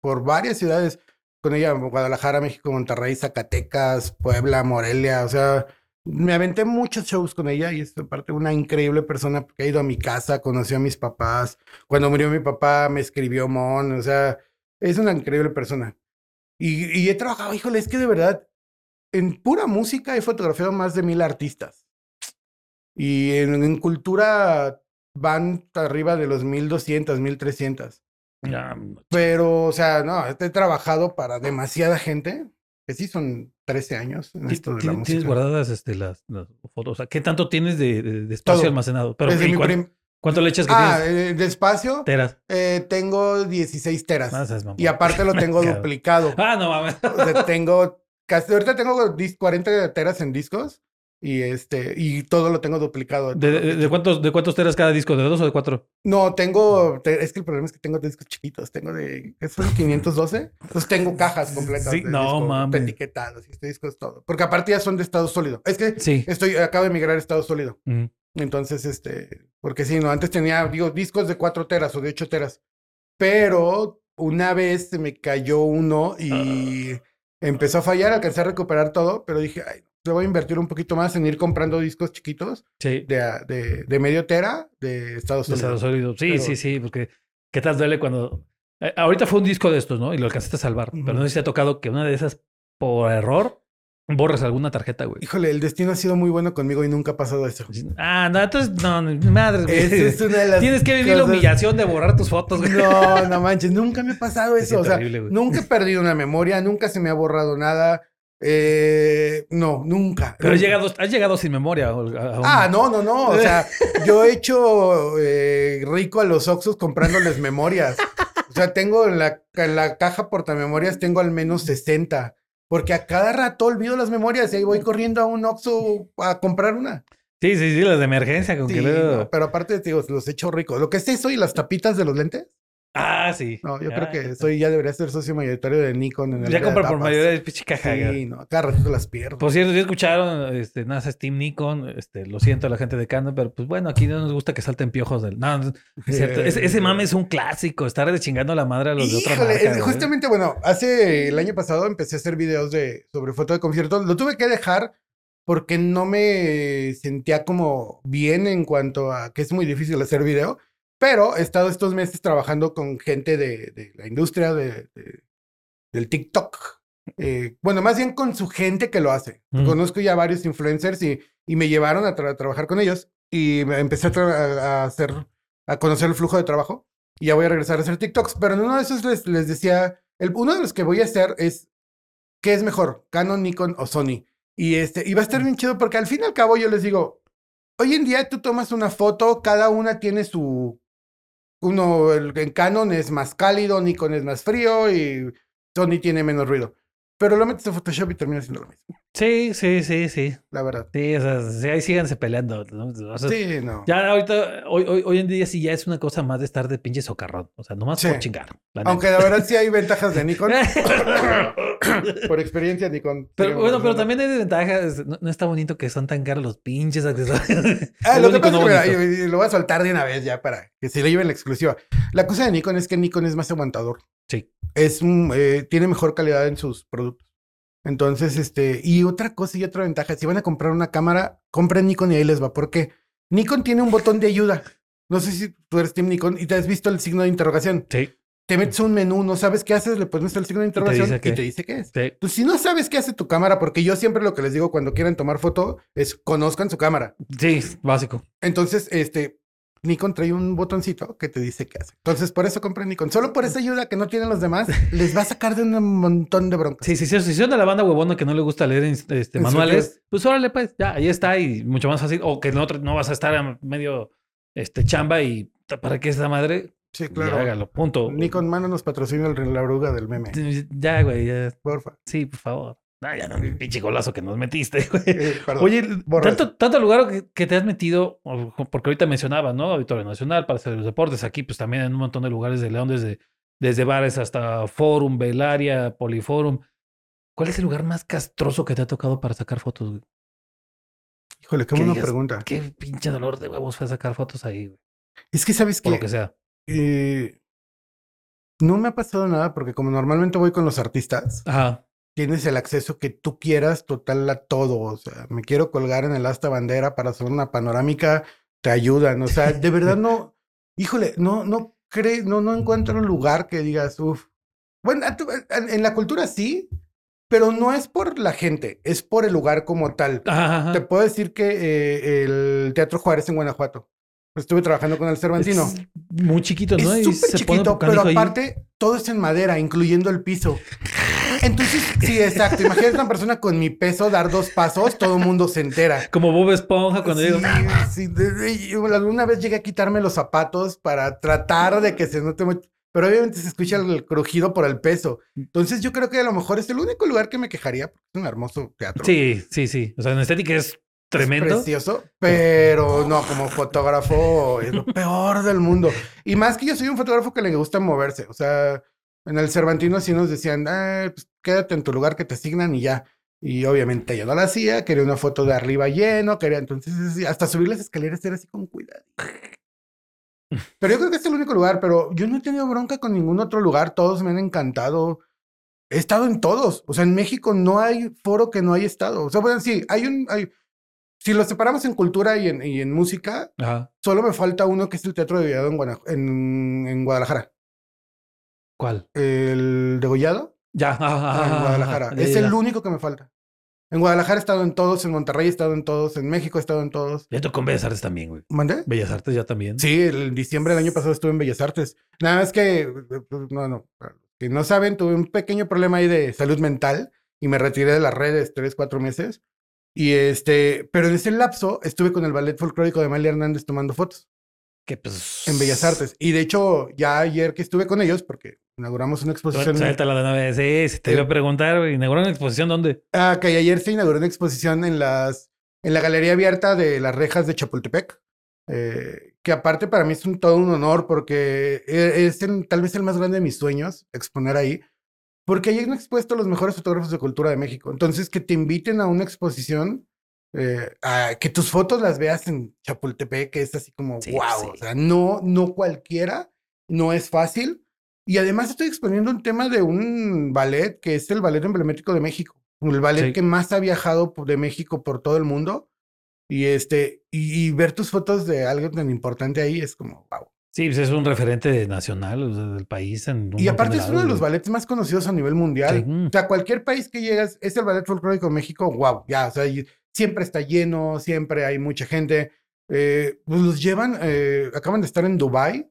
por varias ciudades con ella, Guadalajara, México, Monterrey, Zacatecas, Puebla, Morelia, o sea, me aventé muchos shows con ella y es aparte una increíble persona que ha ido a mi casa, conoció a mis papás, cuando murió mi papá me escribió Mon, o sea, es una increíble persona. Y, y he trabajado, híjole, es que de verdad, en pura música he fotografiado más de mil artistas. Y en, en cultura van arriba de los 1200, 1300. Ya, no, Pero, o sea, no, he trabajado para demasiada gente, que sí son 13 años en esto de la música. Tienes guardadas este, las, las fotos. O sea, ¿qué tanto tienes de, de- de espacio Todo. almacenado? Pero, Desde ¿y mi cuán- prim- ¿Cuánto le echas que Ah, tienes? eh, despacio, Teras. eh, tengo 16 teras. Seas y aparte lo tengo duplicado. Ah, no mames. O sea, tengo casi, ahorita tengo dis- 40 teras en discos y este, y todo lo tengo duplicado. ¿De, de- de cuántos, ¿De cuántos teras cada disco? ¿De dos o de cuatro? No, tengo, te- es que el problema es que tengo discos chiquitos, tengo de, ¿qué son 512? Entonces tengo cajas completas. Sí, de no, mames. Etiquetados y este disco es todo. Porque aparte ya son de estado sólido. Es que Sí. estoy, acabo de migrar a estado sólido. Mm. Entonces, este, porque sí, no, antes tenía, digo, discos de 4 teras o de 8 teras. Pero una vez se me cayó uno y empezó a fallar, alcancé a recuperar todo, pero dije, ay, le voy a invertir un poquito más en ir comprando discos chiquitos Sí. de, de, de medio tera de estado De sólido. estado sólido. Sí, Pero- sí, sí, porque ¿qué tal duele cuando... eh, ahorita fue un disco de estos, ¿no? Y lo alcanzaste a salvar. Pero no sé si te ha tocado que una de esas, por error, borres alguna tarjeta, güey. Híjole, el destino ha sido muy bueno conmigo y nunca ha pasado eso. Ah, no, entonces, no, madre, güey. Esa es una de las Tienes que vivir la humillación de borrar tus fotos, güey. No, no manches, nunca me ha pasado eso. o sea, nunca he perdido una memoria, nunca se me ha borrado nada. Eh, no, nunca. Pero Nunca. llegado, has llegado sin memoria. Ah, no, no, no. O sea, yo he hecho eh, rico a los Oxos comprándoles memorias. O sea, tengo en la, en la caja portamemorias, tengo al menos 60. Porque a cada rato olvido las memorias y ahí voy corriendo a un Oxxo a comprar una. Sí, sí, sí, las de emergencia. Con Sí, que luego- no, pero aparte, te digo, los he hecho ricos. Lo que es eso y las tapitas de los lentes. Ah, sí. No, yo Ah, creo que ya soy, ya debería ser socio mayoritario de Nikon en el Ya compra por mayoría de pinche caja. Sí, no, cada ratito las pierdo. Por cierto, si escucharon, este, nada, es Team Nikon, este, lo siento a la gente de Canon, pero pues bueno, aquí no nos gusta que salten piojos del. No, no, es cierto. Ese, ese mame es un clásico, estar de chingando la madre a los de otra marca. es- justamente, bueno, hace el año pasado empecé a hacer videos de, sobre foto de conciertos. Lo tuve que dejar porque no me sentía como bien en cuanto a que es muy difícil hacer video. Pero he estado estos meses trabajando con gente de, de la industria de, de- del TikTok. Eh, bueno, más bien con su gente que lo hace. Mm. Conozco ya varios influencers y, y me llevaron a tra- trabajar con ellos y me empecé a, hacer, a conocer el flujo de trabajo y ya voy a regresar a hacer TikToks. Pero en uno de esos les, les decía, el, uno de los que voy a hacer es, ¿qué es mejor? Canon, Nikon o Sony. Y este, y va a estar bien chido porque al fin y al cabo yo les digo, hoy en día tú tomas una foto, cada una tiene su, uno, el, en Canon es más cálido, Nikon es más frío y Sony tiene menos ruido. Pero lo metes a Photoshop y termina siendo lo mismo, Sí, sí, sí, sí. la verdad. Sí, o sea, sí, ahí síganse peleando. ¿no? O sea, Sí, no. Ya ahorita, hoy, hoy, hoy en día sí ya es una cosa más de estar de pinche socarrón. O sea, nomás Sí. por chingar. la neta. Aunque la verdad sí hay ventajas de Nikon. Por experiencia, Nikon. Pero bueno, pero también hay desventajas. No, no está bonito que son tan caros los pinches accesorios. Ah, lo que pasa no es que, mira, lo voy a soltar de una vez ya para que se le lleven la exclusiva. La cosa de Nikon es que Nikon es más aguantador. Sí. Es, un, eh, tiene mejor calidad en sus productos. Entonces, este, y otra cosa y otra ventaja, si van a comprar una cámara, compren Nikon y ahí les va. Porque Nikon tiene un botón de ayuda. No sé si tú eres Team Nikon y te has visto el signo de interrogación. Sí, Te metes a un menú, no sabes qué haces, le pones el signo de interrogación dice y qué. te dice qué es. sí. Entonces, si no sabes qué hace tu cámara, porque yo siempre lo que les digo cuando quieran tomar foto es conozcan su cámara. Sí, básico. Entonces, este, Nikon trae un botoncito que te dice qué hace. Entonces, por eso compré Nikon. Solo por esa ayuda que no tienen los demás, les va a sacar de un montón de broncas. Sí, sí, sí. Si son de la banda huevona que no le gusta leer este, manuales, pues órale, pues, ya, ahí está y mucho más fácil. O que no, no vas a estar medio este, chamba y ¿para qué esa madre? Sí, Ya claro. hágalo, punto. Nikon, mano, nos patrocina el, la oruga del meme. Ya, güey, ya. Porfa. Sí, por favor. Ah, ya no, el pinche golazo que nos metiste, güey. Eh, perdón. Oye, tanto, tanto lugar que, que te has metido, porque ahorita mencionabas, ¿no? Auditorio Nacional para hacer los deportes, aquí pues también en un montón de lugares de León, desde, desde bares hasta Forum, Belaria, Poliforum. ¿Cuál es el lugar más castroso que te ha tocado para sacar fotos? güey? Híjole, qué buena pregunta. Qué pinche dolor de huevos fue sacar fotos ahí, güey. Es que sabes que lo que sea. eh, no me ha pasado nada porque como normalmente voy con los artistas, Ajá. Tienes el acceso que tú quieras total a todo. O sea, me quiero colgar en el asta bandera para hacer una panorámica, te ayudan. O sea, de verdad no, híjole, no, no cree, no, no encuentro un lugar que digas, uff. Bueno, en la cultura sí, pero no es por la gente, es por el lugar como tal. Ajá, ajá. Te puedo decir que eh, el Teatro Juárez en Guanajuato. Estuve trabajando con el Cervantino. Es muy chiquito, ¿no? Es súper chiquito, pero canijo ahí. aparte todo es en madera, incluyendo el piso. Entonces, sí, exacto. Imagínate una persona con mi peso dar dos pasos, todo el mundo se entera. Como Bob Esponja cuando sí, digo, sí, alguna vez llegué a quitarme los zapatos para tratar de que se note mucho. pero obviamente se escucha el crujido por el peso. Entonces yo creo que a lo mejor es el único lugar que me quejaría, porque es un hermoso teatro. Sí, sí, sí. O sea, en estética es tremendo. Es precioso, pero no, como fotógrafo es lo peor del mundo. Y más que yo soy un fotógrafo que le gusta moverse. O sea, en el Cervantino así nos decían, ah, pues quédate en tu lugar que te asignan y ya. Y obviamente yo no lo hacía, quería una foto de arriba lleno, quería entonces hasta subir las escaleras era así con cuidado. Pero yo creo que este es el único lugar, pero yo no he tenido bronca con ningún otro lugar, todos me han encantado. He estado en todos, o sea, en México no hay foro que no haya estado. O sea, bueno, sí, hay un, hay, si lo separamos en cultura y en, y en música, solo me falta uno que es el Teatro de Degollado en, en, Guadalajara. ¿Cuál? El Degollado. Ya, ah, en Guadalajara. es el único que me falta. En Guadalajara he estado en todos, en Monterrey he estado en todos, en México he estado en todos. Ya tocó en Bellas Artes también, güey. ¿Mandé? Bellas Artes ya también. Sí, en diciembre del año pasado estuve en Bellas Artes. Nada más que, no, no, que no saben, tuve un pequeño problema ahí de salud mental y me retiré de las redes tres, cuatro meses. Y este, pero en ese lapso estuve con el ballet folclórico de Amalia Hernández tomando fotos. Que pues. En Bellas Artes. Y de hecho, ya ayer que estuve con ellos, porque inauguramos una exposición. Suéltala de una vez. Sí, te iba a preguntar, ¿inauguraron una exposición dónde? Ah, que ayer se inauguró una exposición en las. En la galería abierta de las rejas de Chapultepec. Eh, que aparte para mí es un, todo un honor porque e, es tal vez el más grande de mis sueños exponer ahí. Porque ahí han expuesto los mejores fotógrafos de cultura de México. Entonces, que te inviten a una exposición, eh, a que tus fotos las veas en Chapultepec, que es así como, wow, o sea, no, no cualquiera, no es fácil. Y además estoy exponiendo un tema de un ballet que es el ballet emblemático de México. El ballet que más ha viajado de México por todo el mundo. Y este, y, ver tus fotos de algo tan importante ahí es como, wow. Sí, pues es un referente nacional del país. y aparte es uno de los ballets más conocidos a nivel mundial. O sea, cualquier país que llegas, es el ballet folclórico de México, wow, ya, o sea, siempre está lleno, siempre hay mucha gente. Eh, pues los llevan, eh, acaban de estar en Dubai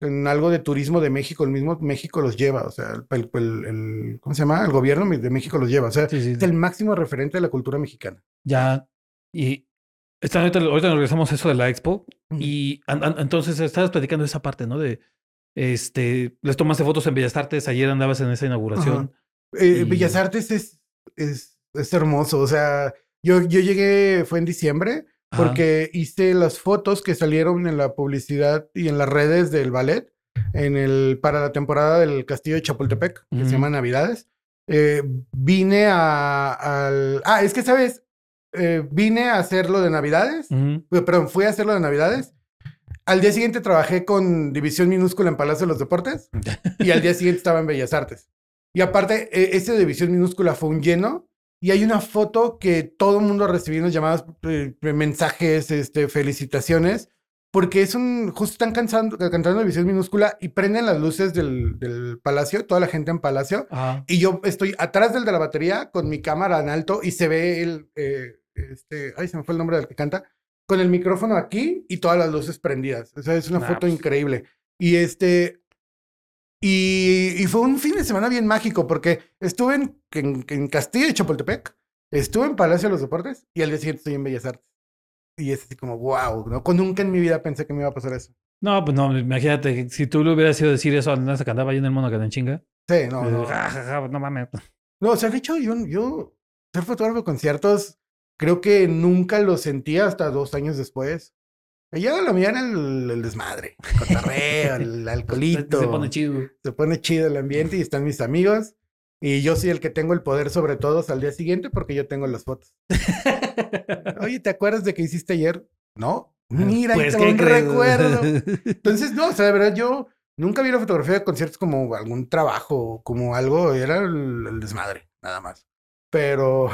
en algo de turismo de México, el mismo México los lleva, o sea, el, el, ¿cómo se llama? El gobierno de México los lleva, o sea, es el máximo referente de la cultura mexicana. Ya, y ahorita, ahorita, nos regresamos a eso de la expo, y entonces estabas platicando esa parte, ¿no? De, este, les tomaste fotos en Bellas Artes, ayer andabas en esa inauguración. Eh, Bellas Artes es, es, es hermoso, o sea, yo, yo llegué, fue en diciembre, porque hice las fotos que salieron en la publicidad y en las redes del ballet en el, para la temporada del Castillo de Chapultepec, que se llama Navidades. Eh, vine a, al... Ah, es que, ¿sabes? Eh, vine a hacerlo de Navidades, perdón, fui a hacerlo de Navidades. Al día siguiente trabajé con División Minúscula en Palacio de los Deportes y al día siguiente estaba en Bellas Artes. Y aparte, e, ese División Minúscula fue un lleno y hay una foto que todo el mundo recibiendo llamadas, eh, mensajes, este, felicitaciones, porque es un, justo están cansando, cantando visión minúscula y prenden las luces del, del palacio, toda la gente en palacio, y yo estoy atrás del de la batería con mi cámara en alto y se ve el, eh, este, ay, se me fue el nombre del que canta, con el micrófono aquí y todas las luces prendidas. O sea, es una foto pues. increíble. Y este, y, fue un fin de semana bien mágico porque estuve en, en, Castillo de Chapultepec, estuve en Palacio de los Deportes y al día siguiente estoy en Bellas Artes. Y es así como, wow, ¿no? Nunca en mi vida pensé que me iba a pasar eso. No, pues no, imagínate, si tú le hubieras ido a decir eso a Nasa que andaba ahí en el mono que en chinga. Sí, no, pues, no. No mames. No, o sea, de hecho, yo, yo ser fotógrafo de conciertos, creo que nunca lo sentía hasta dos años después. Ella lo mía el, el desmadre, el el alcoholito. Se pone chido. Se pone chido el ambiente y están mis amigos. Y yo soy el que tengo el poder sobre todos al día siguiente porque yo tengo las fotos. Oye, ¿te acuerdas de que hiciste ayer? No. Mira, pues, tengo un recuerdo. Entonces, no, o sea, de verdad, yo nunca vi la fotografía de conciertos como algún trabajo, como algo, era el desmadre, nada más. Pero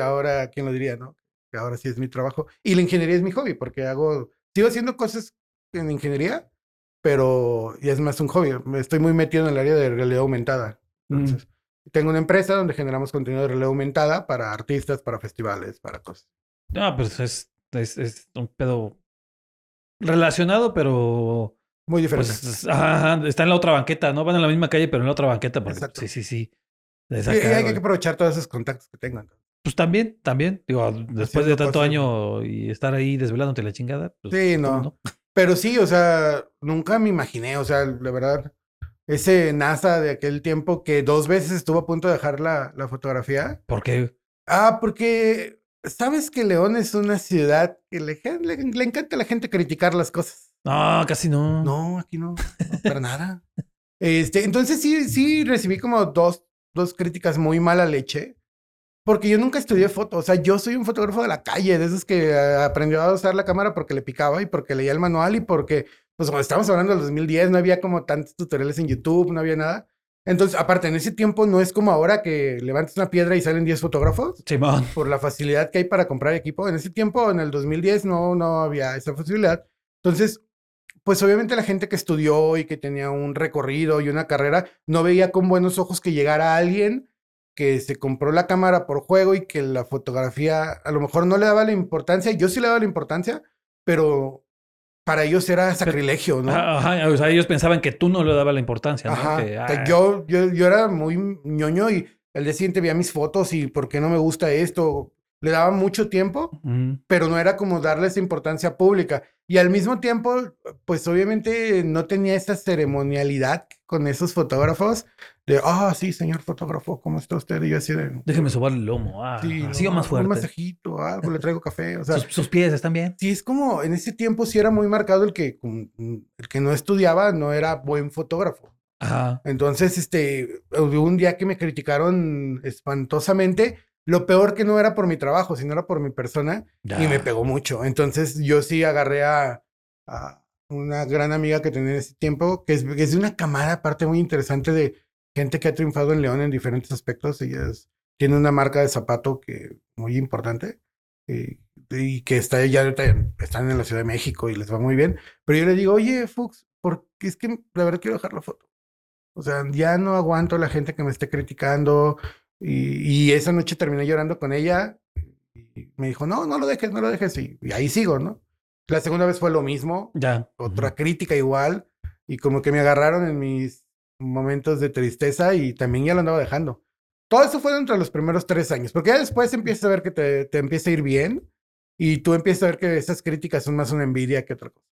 ahora, ¿quién lo diría, no? ahora sí es mi trabajo. Y la ingeniería es mi hobby, porque hago, sigo haciendo cosas en ingeniería, pero ya es más un hobby. Estoy muy metido en el área de realidad aumentada. Mm. Tengo una empresa donde generamos contenido de realidad aumentada para artistas, para festivales, para cosas. Ah, pues es, es, es un pedo relacionado, pero... Muy diferente. Pues, está en la otra banqueta, ¿no? Van en la misma calle, pero en la otra banqueta. Porque, sí, sí, sí. y hay que aprovechar todos esos contactos que tengo. Pues también, también. Digo, después de tanto año y estar ahí desvelándote la chingada. Pues, sí, no. Pero sí, o sea, nunca me imaginé, o sea, la verdad, ese NASA de aquel tiempo que dos veces estuvo a punto de dejar la, la fotografía. ¿Por qué? Ah, porque sabes que León es una ciudad que le, le, le encanta a la gente criticar las cosas. No, casi no. No, aquí no, no para nada. Este, entonces sí, sí recibí como dos, dos críticas muy mala leche. Porque yo nunca estudié foto. O sea, yo soy un fotógrafo de la calle, de esos que eh, aprendió a usar la cámara porque le picaba y porque leía el manual y porque, pues cuando estábamos hablando del 2010, no había como tantos tutoriales en YouTube, no había nada. Entonces, aparte, en ese tiempo no es como ahora que levantas una piedra y salen 10 fotógrafos. Simón. Por la facilidad que hay para comprar equipo. En ese tiempo, en el 2010, no, no había esa facilidad. Entonces, pues obviamente la gente que estudió y que tenía un recorrido y una carrera, no veía con buenos ojos que llegara alguien que se compró la cámara por juego y que la fotografía a lo mejor no le daba la importancia. Yo sí le daba la importancia, pero para ellos era sacrilegio, ¿no? Ajá, o sea, ellos pensaban que tú no le dabas la importancia, ¿no? Ajá. Que, ah, yo, yo, yo era muy ñoño y el día siguiente veía mis fotos y por qué no me gusta esto. Le daba mucho tiempo, mm, pero no era como darle esa importancia pública. Y al mismo tiempo, pues obviamente no tenía esa ceremonialidad con esos fotógrafos de, ah, sí, señor fotógrafo, ¿cómo está usted? Y yo así de... Déjeme sobar el lomo. Ah, Sí, no, o más Un fuerte. masajito, algo, le traigo café. O sea, sus, sus pies están bien. sí es como, en ese tiempo sí era muy marcado el que, el que no estudiaba no era buen fotógrafo. Ajá. Entonces, este, hubo un día que me criticaron espantosamente. Lo peor que no era por mi trabajo, sino era por mi persona. Ya. Y me pegó mucho. Entonces, yo sí agarré a, a una gran amiga que tenía en ese tiempo, que es, que es de una camada, aparte muy interesante de gente que ha triunfado en León en diferentes aspectos. Ella es- tiene una marca de zapato que muy importante. eh, y que está ya están en la Ciudad de México y les va muy bien. Pero yo le digo, oye, Fuchs, porque es que la verdad quiero dejar la foto. O sea, ya no aguanto a la gente que me esté criticando. Y, y esa noche terminé llorando con ella. Y me dijo, no, no lo dejes, no lo dejes. Y, y ahí sigo, ¿no? La segunda vez fue lo mismo, Ya. otra crítica igual. Y como que me agarraron en mis momentos de tristeza y también ya lo andaba dejando. Todo eso fue entre los primeros tres años, porque ya después empiezas a ver que te, te empieza a ir bien y tú empiezas a ver que esas críticas son más una envidia que otra cosa.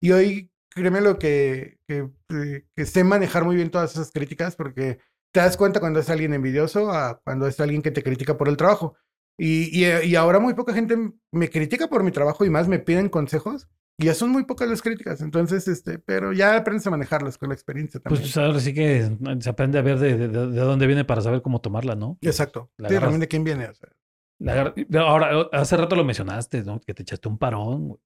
Y hoy, créeme lo que, que, eh, que sé manejar muy bien todas esas críticas porque te das cuenta cuando es alguien envidioso a cuando es alguien que te critica por el trabajo. Y, y, eh, y ahora muy poca gente me critica por mi trabajo y más me piden consejos. Y ya son muy pocas las críticas. Entonces, este, pero ya aprendes a manejarlas con la experiencia también. Pues ahora sí que se aprende a ver de, de- de dónde viene para saber cómo tomarla, ¿no? Exacto. La Sí, también de quién viene. o sea. La agar- Ahora, hace rato lo mencionaste, ¿no? Que te echaste un parón. güey.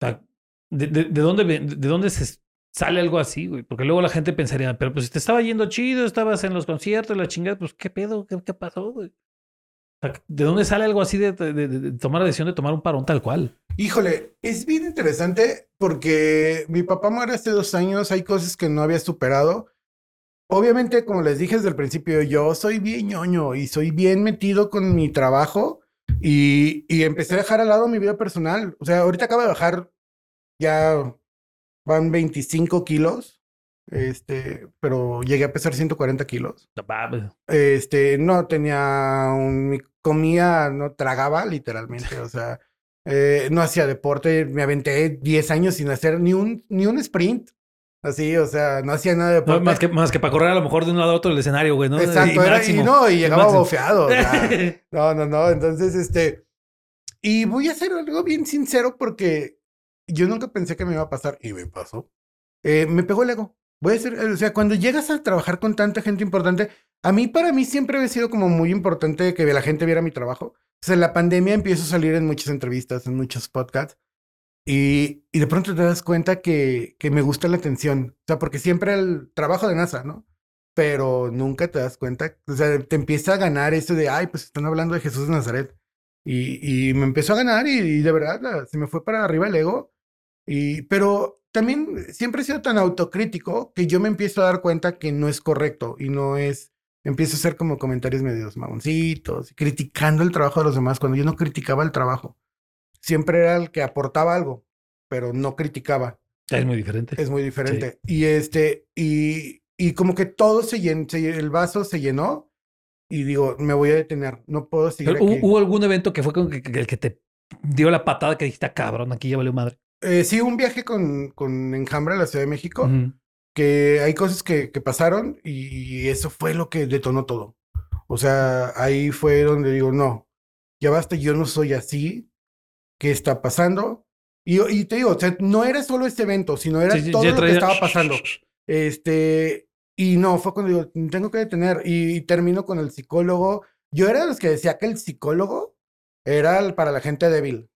O sea, ¿de, de, de dónde, de dónde se sale algo así, güey? Porque luego la gente pensaría, pero pues si te estaba yendo chido, estabas en los conciertos, la chingada, pues ¿qué pedo? ¿Qué, qué pasó, güey? O sea, ¿De dónde sale algo así de, de- de- tomar la decisión de tomar un parón tal cual? Híjole, es bien interesante porque mi papá muere hace dos años, hay cosas que no había superado. Obviamente, como les dije desde el principio, yo soy bien ñoño y soy bien metido con mi trabajo y, y empecé a dejar al lado mi vida personal. O sea, ahorita acabo de bajar, ya van 25 kilos, este, pero llegué a pesar 140 kilos. Este, no tenía un, comía, no tragaba literalmente, o sea, eh, no hacía deporte, me aventé 10 años sin hacer ni un, ni un sprint, así, o sea, no hacía nada de No, deporte. más, que, más que para correr a lo mejor de un lado a otro del escenario, güey, ¿no? Exacto, Y era- y máximo. no, y llegaba máximo. bofeado, o sea, no, no, no, entonces, este, y voy a hacer algo bien sincero porque yo nunca pensé que me iba a pasar, y me pasó, Eh, me pegó el ego. Voy a decir, o sea, cuando llegas a trabajar con tanta gente importante, a mí, para mí, siempre había sido como muy importante que la gente viera mi trabajo. O sea, la pandemia empiezo a salir en muchas entrevistas, en muchos podcasts, y, y de pronto te das cuenta que, que me gusta la atención. O sea, porque siempre el trabajo de NASA, ¿no? Pero nunca te das cuenta. O sea, te empieza a ganar eso de, ay, pues están hablando de Jesús de Nazaret. Y, y me empezó a ganar y, de verdad se me fue para arriba el ego. Y, pero también siempre he sido tan autocrítico que yo me empiezo a dar cuenta que no es correcto y no es, empiezo a hacer como comentarios medios mamoncitos, criticando el trabajo de los demás cuando yo no criticaba el trabajo. Siempre era el que aportaba algo, pero no criticaba. Es muy diferente. Es muy diferente. Y este, y, y como que todo se llenó, el vaso se llenó y digo, me voy a detener, no puedo seguir Pero, ¿hubo, aquí. hubo algún evento que fue con que, que- que te dio la patada que dijiste, "Ah, cabrón, aquí ya valió madre? Eh, sí, un viaje con, con Enjambre a la Ciudad de México. Que hay cosas que, que pasaron y eso fue lo que detonó todo. O sea, ahí fue donde digo, no, ya basta, yo no soy así, ¿qué está pasando? Y, y te digo, o sea, no era solo este evento, sino era Sí, sí, todo lo que estaba pasando. Este, y no, fue cuando digo, tengo que detener y, y termino con el psicólogo. Yo era de los que decía que el psicólogo era para la gente débil.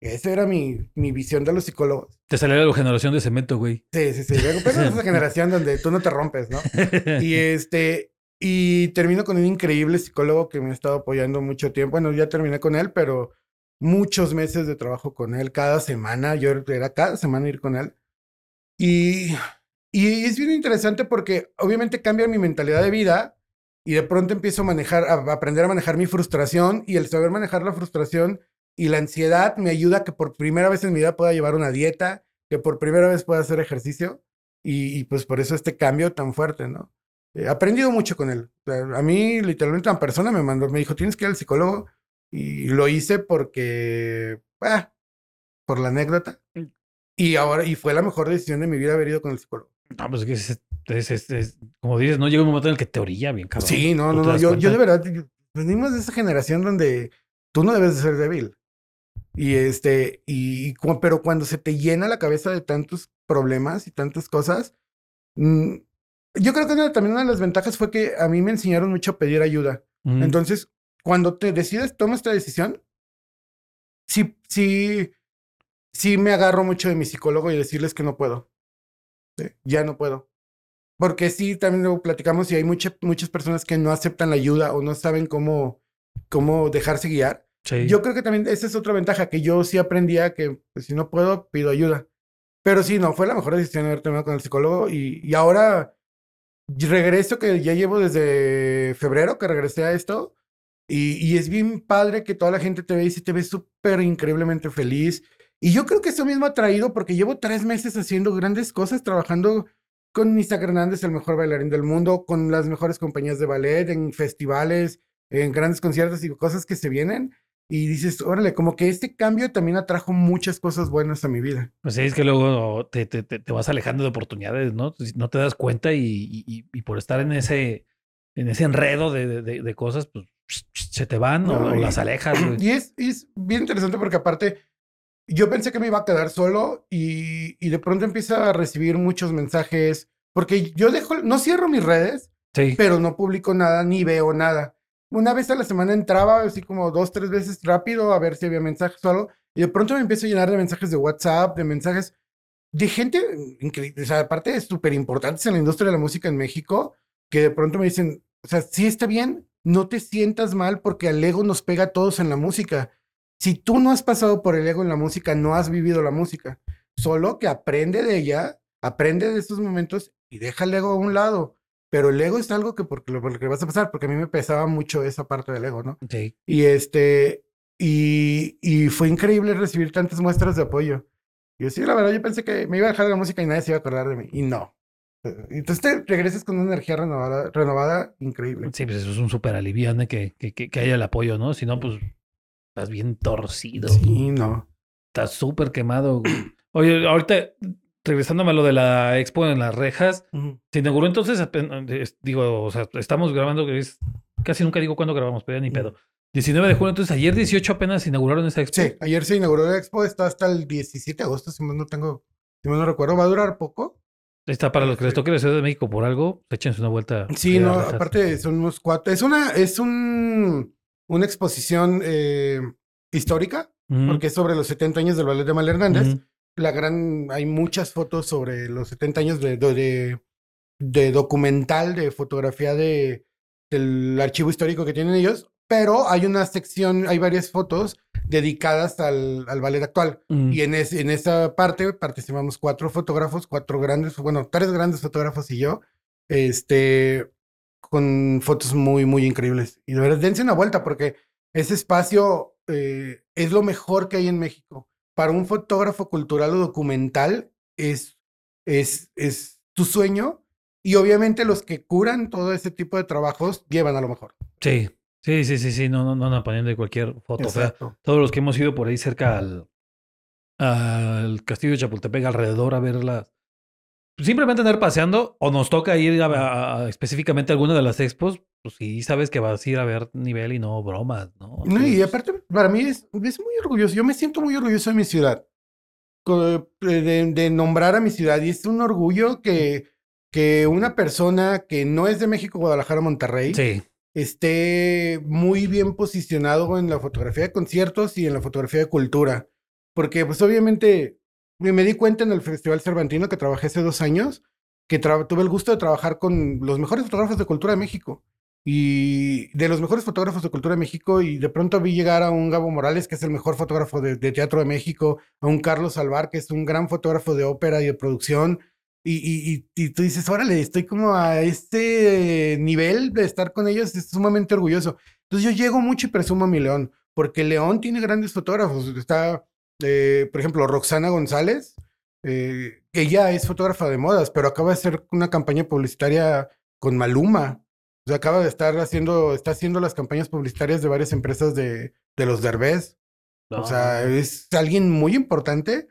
Esa era mi, mi visión de los psicólogos. Te salió la generación de cemento, güey. Sí, sí, sí. Pero es esa generación donde tú no te rompes, ¿no? Y este, y termino con un increíble psicólogo que me ha estado apoyando mucho tiempo. Bueno, ya terminé con él, pero muchos meses de trabajo con él, cada semana, yo era cada semana ir con él. Y, y es bien interesante porque obviamente cambia mi mentalidad de vida y de pronto empiezo a manejar, a aprender a manejar mi frustración y el saber manejar la frustración y la ansiedad me ayuda a que por primera vez en mi vida pueda llevar una dieta, que por primera vez pueda hacer ejercicio y, y pues por eso este cambio tan fuerte, ¿no? He aprendido mucho con él. O sea, a mí, literalmente, una persona me mandó, me dijo, tienes que ir al psicólogo. Y lo hice porque, ah, por la anécdota. Y ahora, y fue la mejor decisión de mi vida haber ido con el psicólogo. No, pues es que es, es- es- es- como dices, no llega un momento en el que te orilla bien, cabrón. Sí, no, no, no. Yo, yo de verdad, yo- venimos de esa generación donde tú no debes de ser débil. Y este, y, pero cuando se te llena la cabeza de tantos problemas y tantas cosas, mm, yo creo que una- también una de las ventajas fue que a mí me enseñaron mucho a pedir ayuda. Mm. Entonces, cuando te decides, toma esta decisión, sí, sí, sí me agarro mucho de mi psicólogo y decirles que no puedo. Sí, ya no puedo. Porque sí, también lo platicamos y hay mucha- muchas personas que no aceptan la ayuda o no saben cómo, cómo dejarse guiar. Sí. Yo creo que también esa es otra ventaja, que yo sí aprendía que pues, si no puedo, pido ayuda. Pero sí, no, fue la mejor decisión haber terminado con el psicólogo y, y ahora regreso, que ya llevo desde febrero que regresé a esto y, y es bien padre que toda la gente te ve y sí te ve súper increíblemente feliz. Y yo creo que eso mismo ha traído porque llevo tres meses haciendo grandes cosas, trabajando con Isaac Hernández, el mejor bailarín del mundo, con las mejores compañías de ballet, en festivales, en grandes conciertos y cosas que se vienen. Y dices, órale, como que este cambio también atrajo muchas cosas buenas a mi vida. Pues sí, es que luego te, te, te, vas alejando de oportunidades, ¿no? No te das cuenta y, y, por estar en ese, en ese enredo de, de- cosas, pues se te van o, No, o y- las alejas, güey. Y es, y es bien interesante porque aparte, yo pensé que me iba a quedar solo y, y de pronto empieza a recibir muchos mensajes, porque yo dejo, no cierro mis redes, Sí. pero no publico nada ni veo nada. Una vez a la semana entraba así como dos, tres veces rápido a ver si había mensajes o algo, y de pronto me empiezo a llenar de mensajes de WhatsApp, de mensajes de gente o sea, aparte súper importantes en la industria de la música en México, que de pronto me dicen, o sea, sí está bien, no te sientas mal porque el ego nos pega a todos en la música. Si tú no has pasado por el ego en la música, no has vivido la música. Solo que aprende de ella, aprende de estos momentos y deja el ego a un lado. Pero el ego es algo que porque lo, por lo que vas a pasar, porque a mí me pesaba mucho esa parte del ego, ¿no? Sí. Y este, y, y fue increíble recibir tantas muestras de apoyo. Yo sí, la verdad, yo pensé que me iba a dejar de la música y nadie se iba a acordar de mí. Y no. Entonces te regresas con una energía renovada, renovada increíble. Sí, pues eso es un súper aliviane que, que, que, que haya el apoyo, ¿no? Si no, pues estás bien torcido. Sí, no. Estás súper quemado. Oye, ahorita, regresándome a lo de la expo en las rejas, se inauguró entonces, digo, o sea, estamos grabando, casi nunca digo cuándo grabamos, pero ya ni pedo. 19 de junio, entonces ayer 18 apenas inauguraron esa expo. Sí, ayer se inauguró la expo, está hasta el 17 de agosto, si no tengo, si no recuerdo, va a durar poco. Está para los que les toque la Ciudad de México por algo, échense una vuelta. Sí, no, aparte son unos cuatro, es una, es un, una exposición eh, histórica, porque es sobre los 70 años del ballet de Mal Hernández. La gran, hay muchas fotos sobre los 70 años de, de, de- documental, de fotografía de, del archivo histórico que tienen ellos, pero hay una sección, hay varias fotos dedicadas al, al ballet actual. Mm. Y en, es- en esa parte participamos cuatro fotógrafos, cuatro grandes, bueno, tres grandes fotógrafos y yo, este, con fotos muy, muy increíbles. Y de verdad, dense una vuelta porque ese espacio eh, es lo mejor que hay en México. Para un fotógrafo cultural o documental es, es, es tu sueño. Y obviamente los que curan todo ese tipo de trabajos llevan a lo mejor. Sí, sí, sí, sí, sí, no, no, no andan poniendo cualquier foto fea. Exacto. Todos los que hemos ido por ahí cerca al, al castillo de Chapultepec, alrededor a ver las, simplemente andar paseando o nos toca ir a, a- específicamente a alguna de las expos, pues sí sabes que vas a ir a ver nivel y no bromas, ¿no? No, y aparte, para mí es, es muy orgulloso. Yo me siento muy orgulloso de mi ciudad. De, de nombrar a mi ciudad. Y es un orgullo que, que una persona que no es de México, Guadalajara, Monterrey, Sí. esté muy bien posicionado en la fotografía de conciertos y en la fotografía de cultura. Porque, pues, obviamente, me, di cuenta en el Festival Cervantino que trabajé hace dos años, que tuve el gusto de trabajar con los mejores fotógrafos de cultura de México. Y de los mejores fotógrafos de cultura de México, y de pronto vi llegar a un Gabo Morales, que es el mejor fotógrafo de, de teatro de México, a un Carlos Alvar, que es un gran fotógrafo de ópera y de producción, y, y, y, y tú dices, órale, estoy como a este nivel de estar con ellos, es sumamente orgulloso. Entonces yo llego mucho y presumo a mi León, porque León tiene grandes fotógrafos. Está, eh, por ejemplo, Roxana González, eh, que ya es fotógrafa de modas, pero acaba de hacer una campaña publicitaria con Maluma. O sea, acaba de estar haciendo, está haciendo las campañas publicitarias de varias empresas de, de los Derbez. O sea, es alguien muy importante.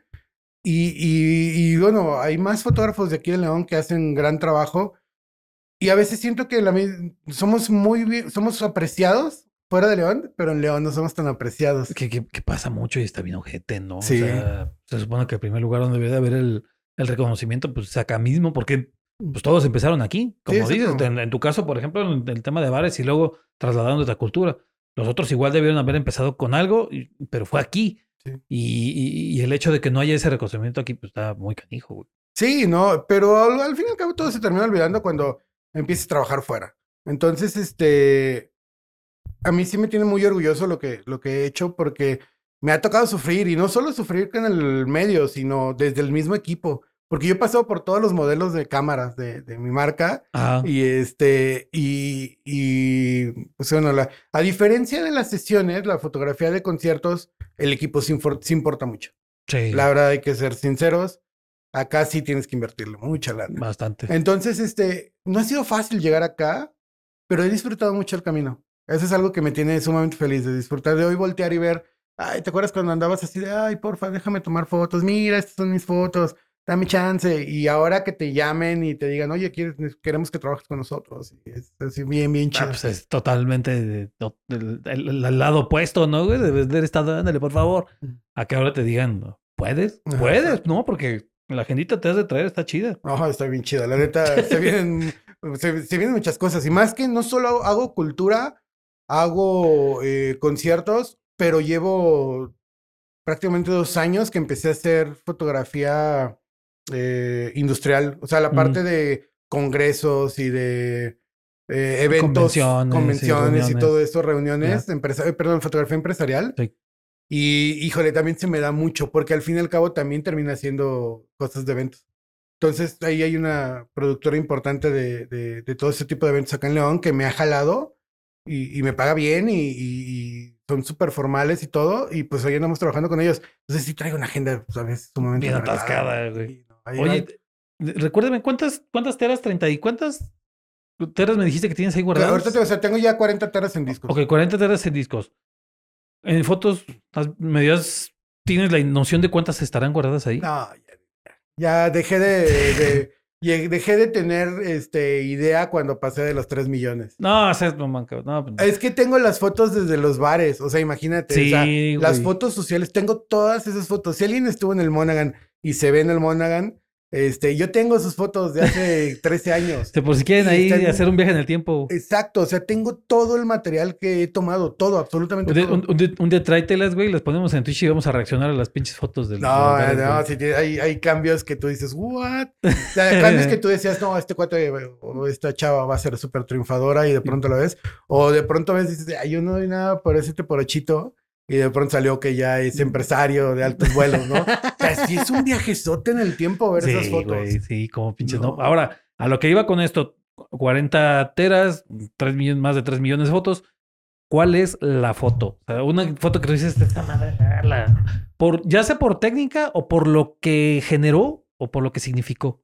Y, y, y, bueno, hay más fotógrafos de aquí de León que hacen gran trabajo. Y a veces siento que la, somos muy bien, somos apreciados fuera de León, pero en León no somos tan apreciados. que, que- que pasa mucho y está bien ojete, ¿no? Sí. O sea, se supone que el primer lugar donde debería de haber el, el reconocimiento, pues es acá mismo, porque pues todos empezaron aquí, como Sí, dices. En, en tu caso, por ejemplo, en el tema de bares y luego trasladando otra cultura. Los otros igual debieron haber empezado con algo, y- pero fue aquí. Sí. Y, y- y el hecho de que no haya ese reconocimiento aquí, pues está muy canijo, güey. Sí, no, pero al, al fin y al cabo todo se termina olvidando cuando empiezas a trabajar fuera. Entonces, este, a mí sí me tiene muy orgulloso lo que, lo que he hecho porque me ha tocado sufrir y no solo sufrir con el medio, sino desde el mismo equipo. Porque yo he pasado por todos los modelos de cámaras de, de mi marca Ajá. y este, y, y pues bueno, la- a diferencia de las sesiones, la fotografía de conciertos, el equipo infor- sí importa mucho. Sí, La verdad hay que ser sinceros, acá sí tienes que invertirle mucha lana. bastante. Entonces, este, no ha sido fácil llegar acá, pero he disfrutado mucho el camino. Eso es algo que me tiene sumamente feliz de disfrutar de hoy voltear y ver, ay, ¿te acuerdas cuando andabas así de, ay, porfa, déjame tomar fotos, mira, estas son mis fotos, dame chance. Y ahora que te llamen y te digan, oye, ¿quieres- queremos que trabajes con nosotros. Y es así bien, bien Ah, chido. pues es totalmente el, lado opuesto, ¿no? güey? Debes de estar dándole, por favor. A que ahora te digan, ¿puedes? ¿Puedes? No, porque la agendita te has de traer, está chida. No, está bien chida. La neta, se vienen, se, se vienen muchas cosas. Y más que no solo hago cultura, hago eh, conciertos, pero llevo prácticamente dos años que empecé a hacer fotografía eh, industrial. O sea, la Mm. parte de congresos y de eh, eventos, Convenciones y convenciones, y, reuniones. todo eso, reuniones, empresa- eh, perdón, fotografía empresarial. Sí. Y híjole, también se me da mucho, porque al fin y al cabo también termina haciendo cosas de eventos. Entonces, ahí hay una productora importante de, de, de todo ese tipo de eventos acá en León que me ha jalado y, y me paga bien y, son súper formales y todo. Y pues hoy andamos trabajando con ellos. Entonces, sí traigo una agenda, ¿sabes? Sumamente Bien atascada, güey. No, Oye, recuérdame, ¿cuántas, cuántas teras? ¿30 y cuántas teras me dijiste que tienes ahí guardadas? ahorita te- o sea, tengo ya 40 teras en discos. Ok, 40 teras en discos. En fotos, ¿has- ¿me dio- ¿tienes la noción de cuántas estarán guardadas ahí? No, ya, ya dejé de, de- ya dejé de tener este, idea cuando pasé de los 3 millones. No, sea, no, cabrón, no, pues, Es que tengo las fotos desde los bares, o sea, imagínate, o sea, Sí, las fotos sociales, tengo todas esas fotos. Si alguien estuvo en el Monaghan y se ve en el Monaghan, este, yo tengo sus fotos de hace 13 años. por si quieren ahí están- hacer un viaje en el tiempo. Exacto, o sea, tengo todo el material que he tomado, todo, absolutamente Un todo. un, un un día tráetelas, güey, las ponemos en Twitch y vamos a reaccionar a las pinches fotos del. No, no, sí, tiene- hay, hay cambios que tú dices, ¿what? O sea, cambios que tú decías, no, este cuate o esta chava va a ser súper triunfadora y de pronto lo ves. O de pronto ves y dices, ay, yo no doy nada por ese porochito. Y de pronto salió que ya es empresario de altos vuelos, ¿no? O sea, sí es un viajezote en el tiempo ver esas fotos. güey, sí, como pinches. No. No. Ahora, a lo que iba con esto, 40 teras, 3 millones, más de 3 millones de fotos. ¿Cuál es la foto? O sea, una foto que dices, esta madre, ah, la- por, ya sea por técnica o por lo que generó o por lo que significó.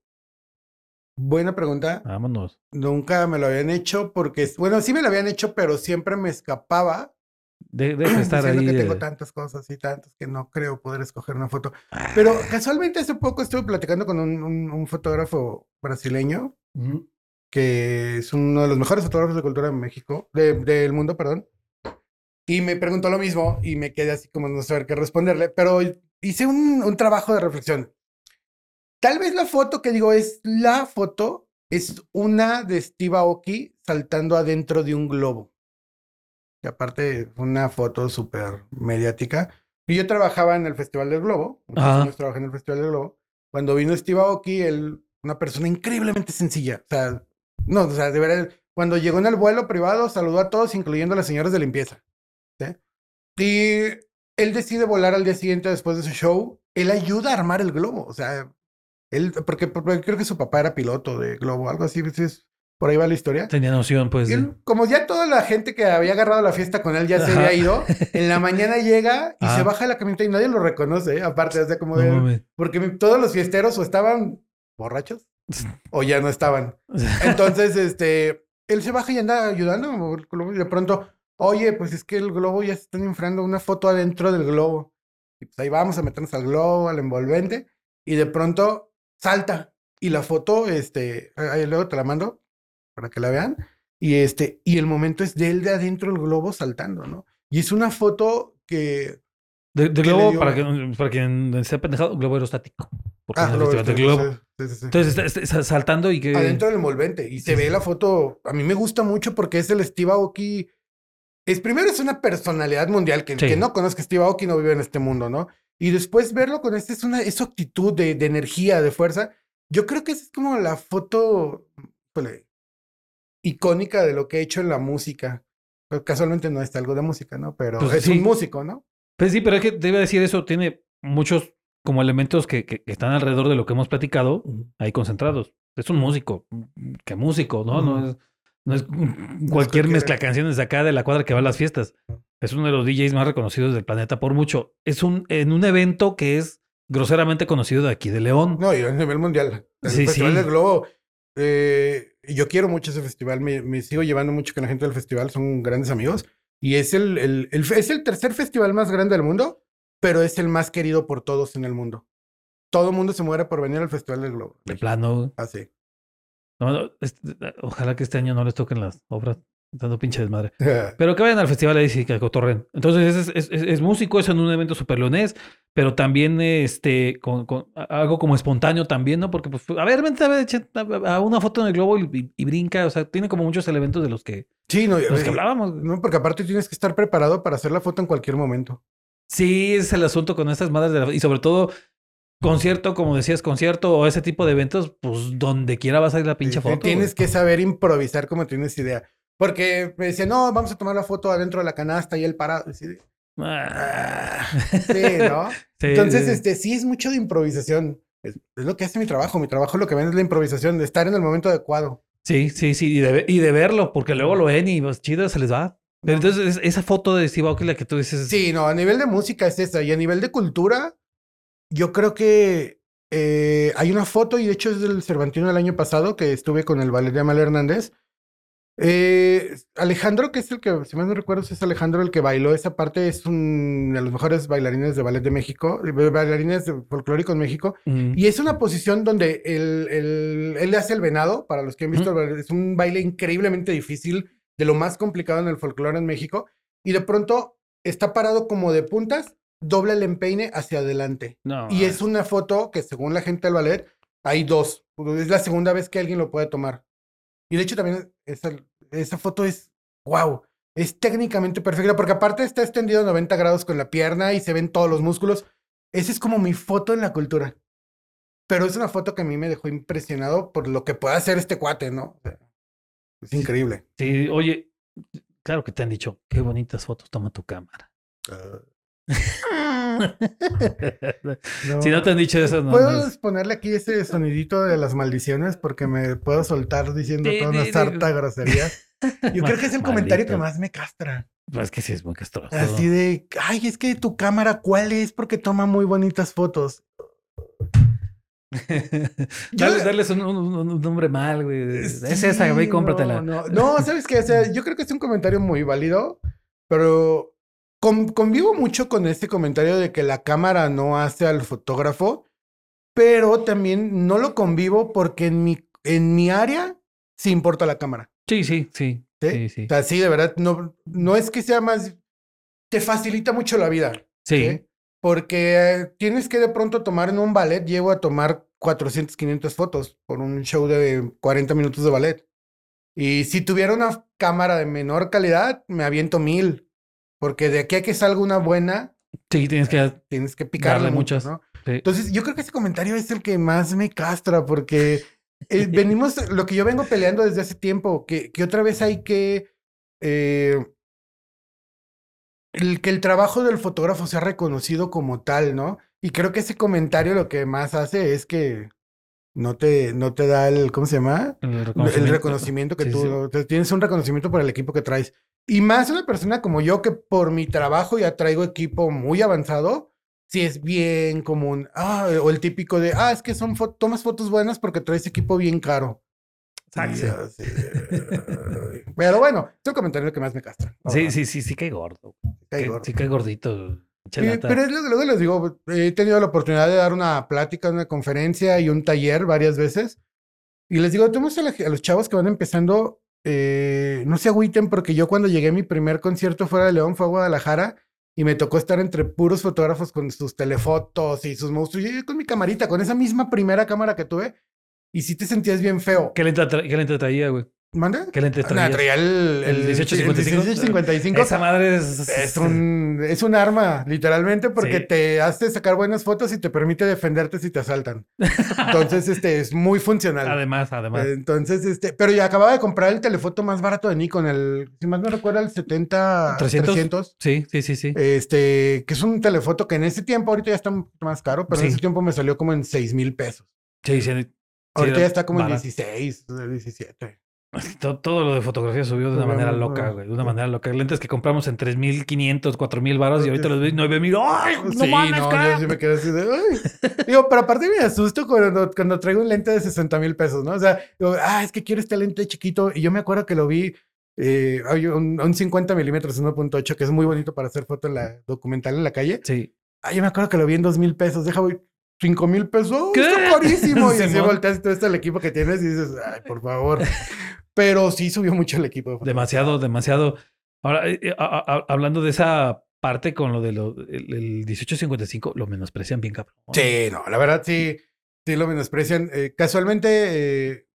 Buena pregunta. Vámonos. Nunca me lo habían hecho porque, bueno, sí me lo habían hecho, pero siempre me escapaba De, deja de estar ahí. que tengo de- tantas cosas y tantas que no creo poder escoger una foto. Ah. Pero casualmente hace poco estuve platicando con un, un- un fotógrafo brasileño Ujú. que es uno de los mejores fotógrafos de cultura de México, de- del mundo, perdón. Y me preguntó lo mismo y me quedé así como no saber qué responderle, pero hice un, un trabajo de reflexión. Tal vez la foto que digo es la foto, es una de Steve Aoki saltando adentro de un globo. Que aparte fue una foto súper mediática. Y yo trabajaba en el Festival del Globo, años trabajé en el Festival del Globo. Cuando vino Steve Aoki, él, una persona increíblemente sencilla. O sea, no, o sea, de verdad, cuando llegó en el vuelo privado, saludó a todos, incluyendo a las señoras de limpieza. ¿sí? Y él decide volar al día siguiente después de su show. Él ayuda a armar el globo. O sea, él, porque, porque creo que su papá era piloto de globo, algo así. es- por ahí va la historia. Tenía noción, pues. De- como ya toda la gente que había agarrado la fiesta con él ya se había ido, en la mañana llega y Ah. se baja de la camioneta y nadie lo reconoce, ¿eh? aparte, o sea, como de- porque todos los fiesteros o estaban borrachos o ya no estaban. Entonces, este, él se baja y anda ayudando y de pronto, oye, pues es que el globo ya se están inflando una foto adentro del globo. Y pues ahí vamos a meternos al globo, al envolvente, y de pronto salta. Y la foto, este, ahí luego te la mando para que la vean. Y este, y el momento es de él de adentro del globo saltando, ¿no? Y es una foto que. De, de ¿Qué le globo, dio? para, que, para quien sea pendejado, globo aerostático. Porque Ah, el globo, globo. sí, sí, sí. Entonces está, saltando y que. adentro del envolvente. Y se ve la foto. A mí me gusta mucho porque es el Steve Aoki. Es primero es una personalidad mundial que el no conozca Steve Aoki no vive en este mundo, ¿no? Y después verlo con este es una es su actitud de, de energía, de fuerza. Yo creo que esa es como la foto híjole, icónica de lo que he hecho en la música. Casualmente no está algo de música, ¿no? Pero Pues es sí. un músico, ¿no? Pues sí, pero es que te iba a decir eso, tiene muchos como elementos que, que- que están alrededor de lo que hemos platicado ahí concentrados. Es un músico, que músico, ¿no? No es, no es cualquier cualquiera. mezcla canciones de acá de la cuadra que va a las fiestas. Es uno de los DJs más reconocidos del planeta por mucho. Es un en un evento que es groseramente conocido de aquí de León. No, y a nivel mundial. El Sí, Festival sí. del Globo. eh, yo quiero mucho ese festival. Me, me sigo llevando mucho con la gente del festival. Son grandes amigos. Y es el, el- el es el tercer festival más grande del mundo, pero es el más querido por todos en el mundo. Todo el mundo se muere por venir al Festival del Globo. De plano. Así. No, no, este, ojalá que este año no les toquen las obras. Dando pinche desmadre. Pero que vayan al festival ahí sí que cotorren. Entonces es, es, es- es músico, es en un evento super leonés, pero también este con, con algo como espontáneo también, ¿no? Porque pues, a ver, vente a, ver, echa- a- a una foto en el globo y, y- y brinca. O sea, tiene como muchos elementos de los que, Sí, no, de los que hablábamos. no, porque aparte tienes que estar preparado para hacer la foto en cualquier momento. Sí, es el asunto con estas madres de la- y sobre todo concierto, como decías, concierto o ese tipo de eventos, pues donde quiera vas a ir la pinche Eh, foto. Tienes que saber improvisar como tienes idea. Porque me decía, no, vamos a tomar la foto adentro de la canasta y él parado. Así de, güey. Ah. Sí, ¿no? Sí, Entonces, sí. este, sí es mucho de improvisación. Es, es lo que hace mi trabajo. Mi trabajo lo que ven es la improvisación, de estar en el momento adecuado. Sí, sí, sí, y de, y de verlo, porque luego lo ven y pues, chido se les va. Pero entonces, es- esa foto de Steve Aoki, la que tú dices, Sí, no, a nivel de música es esa. Y a nivel de cultura, yo creo que eh, hay una foto, y de hecho es del Cervantino del año pasado, que estuve con el ballet de Amal Hernández. Eh, Alejandro, que es el que, si mal no recuerdo, es Alejandro el que bailó esa parte, es un de los mejores bailarines de ballet de México, bailarines de folclóricos en México. mm, Y es una posición donde el- él le hace el venado, para los que han visto, el baile, es un baile increíblemente difícil, de lo más complicado en el folclore en México, y de pronto está parado como de puntas, dobla el empeine hacia adelante. no, Y es una foto que según la gente del ballet, hay dos. Es la segunda vez que alguien lo puede tomar. Y de hecho también esa, esa foto es, wow, es técnicamente perfecta, porque aparte está extendido a 90 grados con la pierna y se ven todos los músculos. Esa es como mi foto en la cultura. Pero es una foto que a mí me dejó impresionado por lo que puede hacer este cuate, ¿no? O sea, es increíble. Sí, oye, claro que te han dicho, qué bonitas fotos toma tu cámara. Si no te han dicho eso, no. no ¿Puedo es- ponerle aquí ese sonidito de las maldiciones? Porque me puedo soltar diciendo Sí, toda sí, una sí. sarta de groserías. Yo creo que es el comentario que Maldito. más me castra. Pues es que sí es muy castroso. Así de, ay, es que tu cámara, ¿cuál es? Porque toma muy bonitas fotos. Yo- Dale- darles un, un- un nombre mal, güey. es esa, Sí, güey, cómpratela. No, no, no, ¿sabes qué? O sea, yo creo que es un comentario muy válido, pero convivo mucho con este comentario de que la cámara no hace al fotógrafo, pero también no lo convivo porque en mi, en mi área sí importa la cámara. Sí, sí, sí. ¿sí? Sí, sí. O sea, sí, de verdad, no, no es que sea más, te facilita mucho la vida. Sí. ¿sí? Porque tienes que de pronto tomar en un ballet, llego a tomar 400, 500 fotos por un show de 40 minutos de ballet. Y si tuviera una cámara de menor calidad, me aviento mil. Porque de aquí a que salga una buena, Sí, tienes que. tienes que picarle mucho, muchas. ¿no? sí. Entonces, yo creo que ese comentario es el que más me castra, porque eh, venimos, lo que yo vengo peleando desde hace tiempo, que, que otra vez hay que. eh, el, que el trabajo del fotógrafo sea reconocido como tal, ¿no? Y creo que ese comentario lo que más hace es que no te, no te da el, ¿cómo se llama? El El reconocimiento. que Sí, tú sí. tienes un reconocimiento por el equipo que traes. Y más una persona como yo que por mi trabajo ya traigo equipo muy avanzado, si es bien común. Ah, o el típico de, ah, es que son fo- tomas fotos buenas porque traes equipo bien caro. Así, ay. Pero bueno, es el comentario que más me castra. Sí, verdad. sí, sí, sí, cae gordo. Cae Que- gordo. Sí, cae gordito. Sí, pero es lo que luego les digo, he tenido la oportunidad de dar una plática, una conferencia y un taller varias veces. Y les digo, tenemos a, la- a los chavos que van empezando, eh, no se agüiten porque yo cuando llegué a mi primer concierto fuera de León fue a Guadalajara y me tocó estar entre puros fotógrafos con sus telefotos y sus monstruos. Yo con mi camarita, con esa misma primera cámara que tuve. Y sí te sentías bien feo. ¿Qué lente, tra- qué traía, güey? ¿Manda? ¿Qué lente Ah, traía? traía el, ¿El 1855? el 1855. Esa madre es. Es un, es un arma, literalmente, porque Sí. te hace sacar buenas fotos y te permite defenderte si te asaltan. Entonces, este, es muy funcional. Además, además. Entonces, este, pero ya acababa de comprar el telefoto más barato de Nikon, el, si más no recuerdo, el 70 300. 300. sí, sí, sí, sí. Este, que es un telefoto que en ese tiempo, ahorita ya está más caro, pero en ese tiempo me salió como en 6 mil pesos. Sí, sí. Ahorita Sí, ya está como en barato. 16, 17. Todo, todo lo de fotografía subió de una manera loca, güey. De una manera loca. Lentes que compramos en 3.500, 4.000 baros y ahorita los ves 9.000. ¡Ay! No sí, mames, no, cara! yo sí me quedé así de, "Ay". Digo, pero aparte me asusto cuando, cuando traigo un lente de 60 mil pesos, ¿no? O sea, digo, ah, es que quiero este lente chiquito. Y yo me acuerdo que lo vi, eh, hay un, un 50 milímetros 1.8, que es muy bonito para hacer foto en la documental en la calle. Sí. Ah, yo me acuerdo que lo vi en 2 mil pesos. Deja, voy, 5 mil pesos. ¡Oh, ¿Qué? Está carísimo. Y así volteas y todo esto el equipo que tienes y dices, ay, por favor. Pero sí subió mucho el equipo. de. Demasiado, demasiado. Ahora, eh, eh, a- a- hablando de esa parte con lo de lo, el, el 1855, lo menosprecian bien, cabrón. Sí, no, la verdad sí, sí lo menosprecian. Eh, casualmente, eh,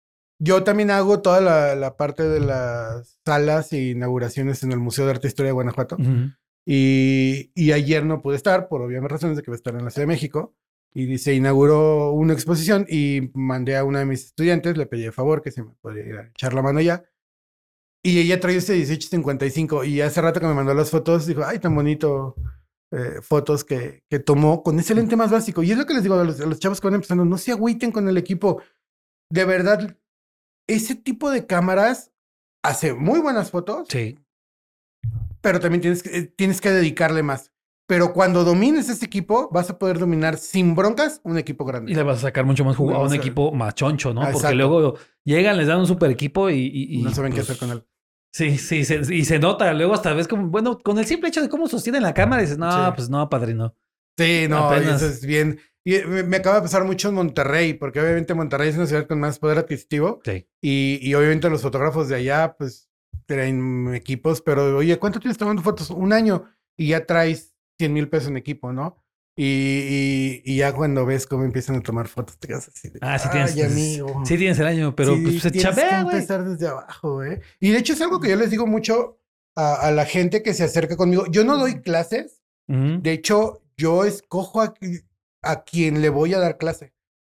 yo también hago toda la, la parte de las salas e inauguraciones en el Museo de Arte e Historia de Guanajuato. Ujú. Y, y ayer no pude estar, por obvias razones de que voy a estar en la Ciudad de México. Y se inauguró una exposición y mandé a una de mis estudiantes, le pedí el favor que se me podía ir a echar la mano ya. Y ella trae este 1855 y hace rato que me mandó las fotos, dijo, ay, tan bonito, eh, fotos que, que tomó con ese lente más básico. Y es lo que les digo a los, a los chavos que van empezando, no se agüiten con el equipo. De verdad, ese tipo de cámaras hace muy buenas fotos, Sí. pero también tienes que, eh, tienes que dedicarle más. Pero cuando domines ese equipo, vas a poder dominar sin broncas un equipo grande. Y le vas a sacar mucho más jugo a un equipo más choncho, ¿no? ah, Porque luego llegan, les dan un super equipo y, y- y, no saben qué pues, hacer con él. Sí, sí, se- y se nota. Luego hasta ves como, bueno, con el simple hecho de cómo sostienen la cámara, dices, no, Sí. pues no, padrino. Sí, no, eso es bien. Y eh, me, me acaba de pasar mucho en Monterrey, porque obviamente Monterrey es una ciudad con más poder adquisitivo. Sí. Y, y obviamente los fotógrafos de allá, pues, traen equipos, pero oye, ¿cuánto tienes tomando fotos? Un año y ya traes 100 mil pesos en equipo, ¿no? Y, y, y ya cuando ves cómo empiezan a tomar fotos, te quedas así de, Ah, sí tienes. "Ay, amigo. Sí tienes el año, pero Sí, pues se chambea, güey. empezar desde abajo, ¿eh? Y de hecho es algo que yo les digo mucho a, a la gente que se acerca conmigo. Yo no doy clases, Ujú. de hecho, yo escojo a, a quien le voy a dar clase.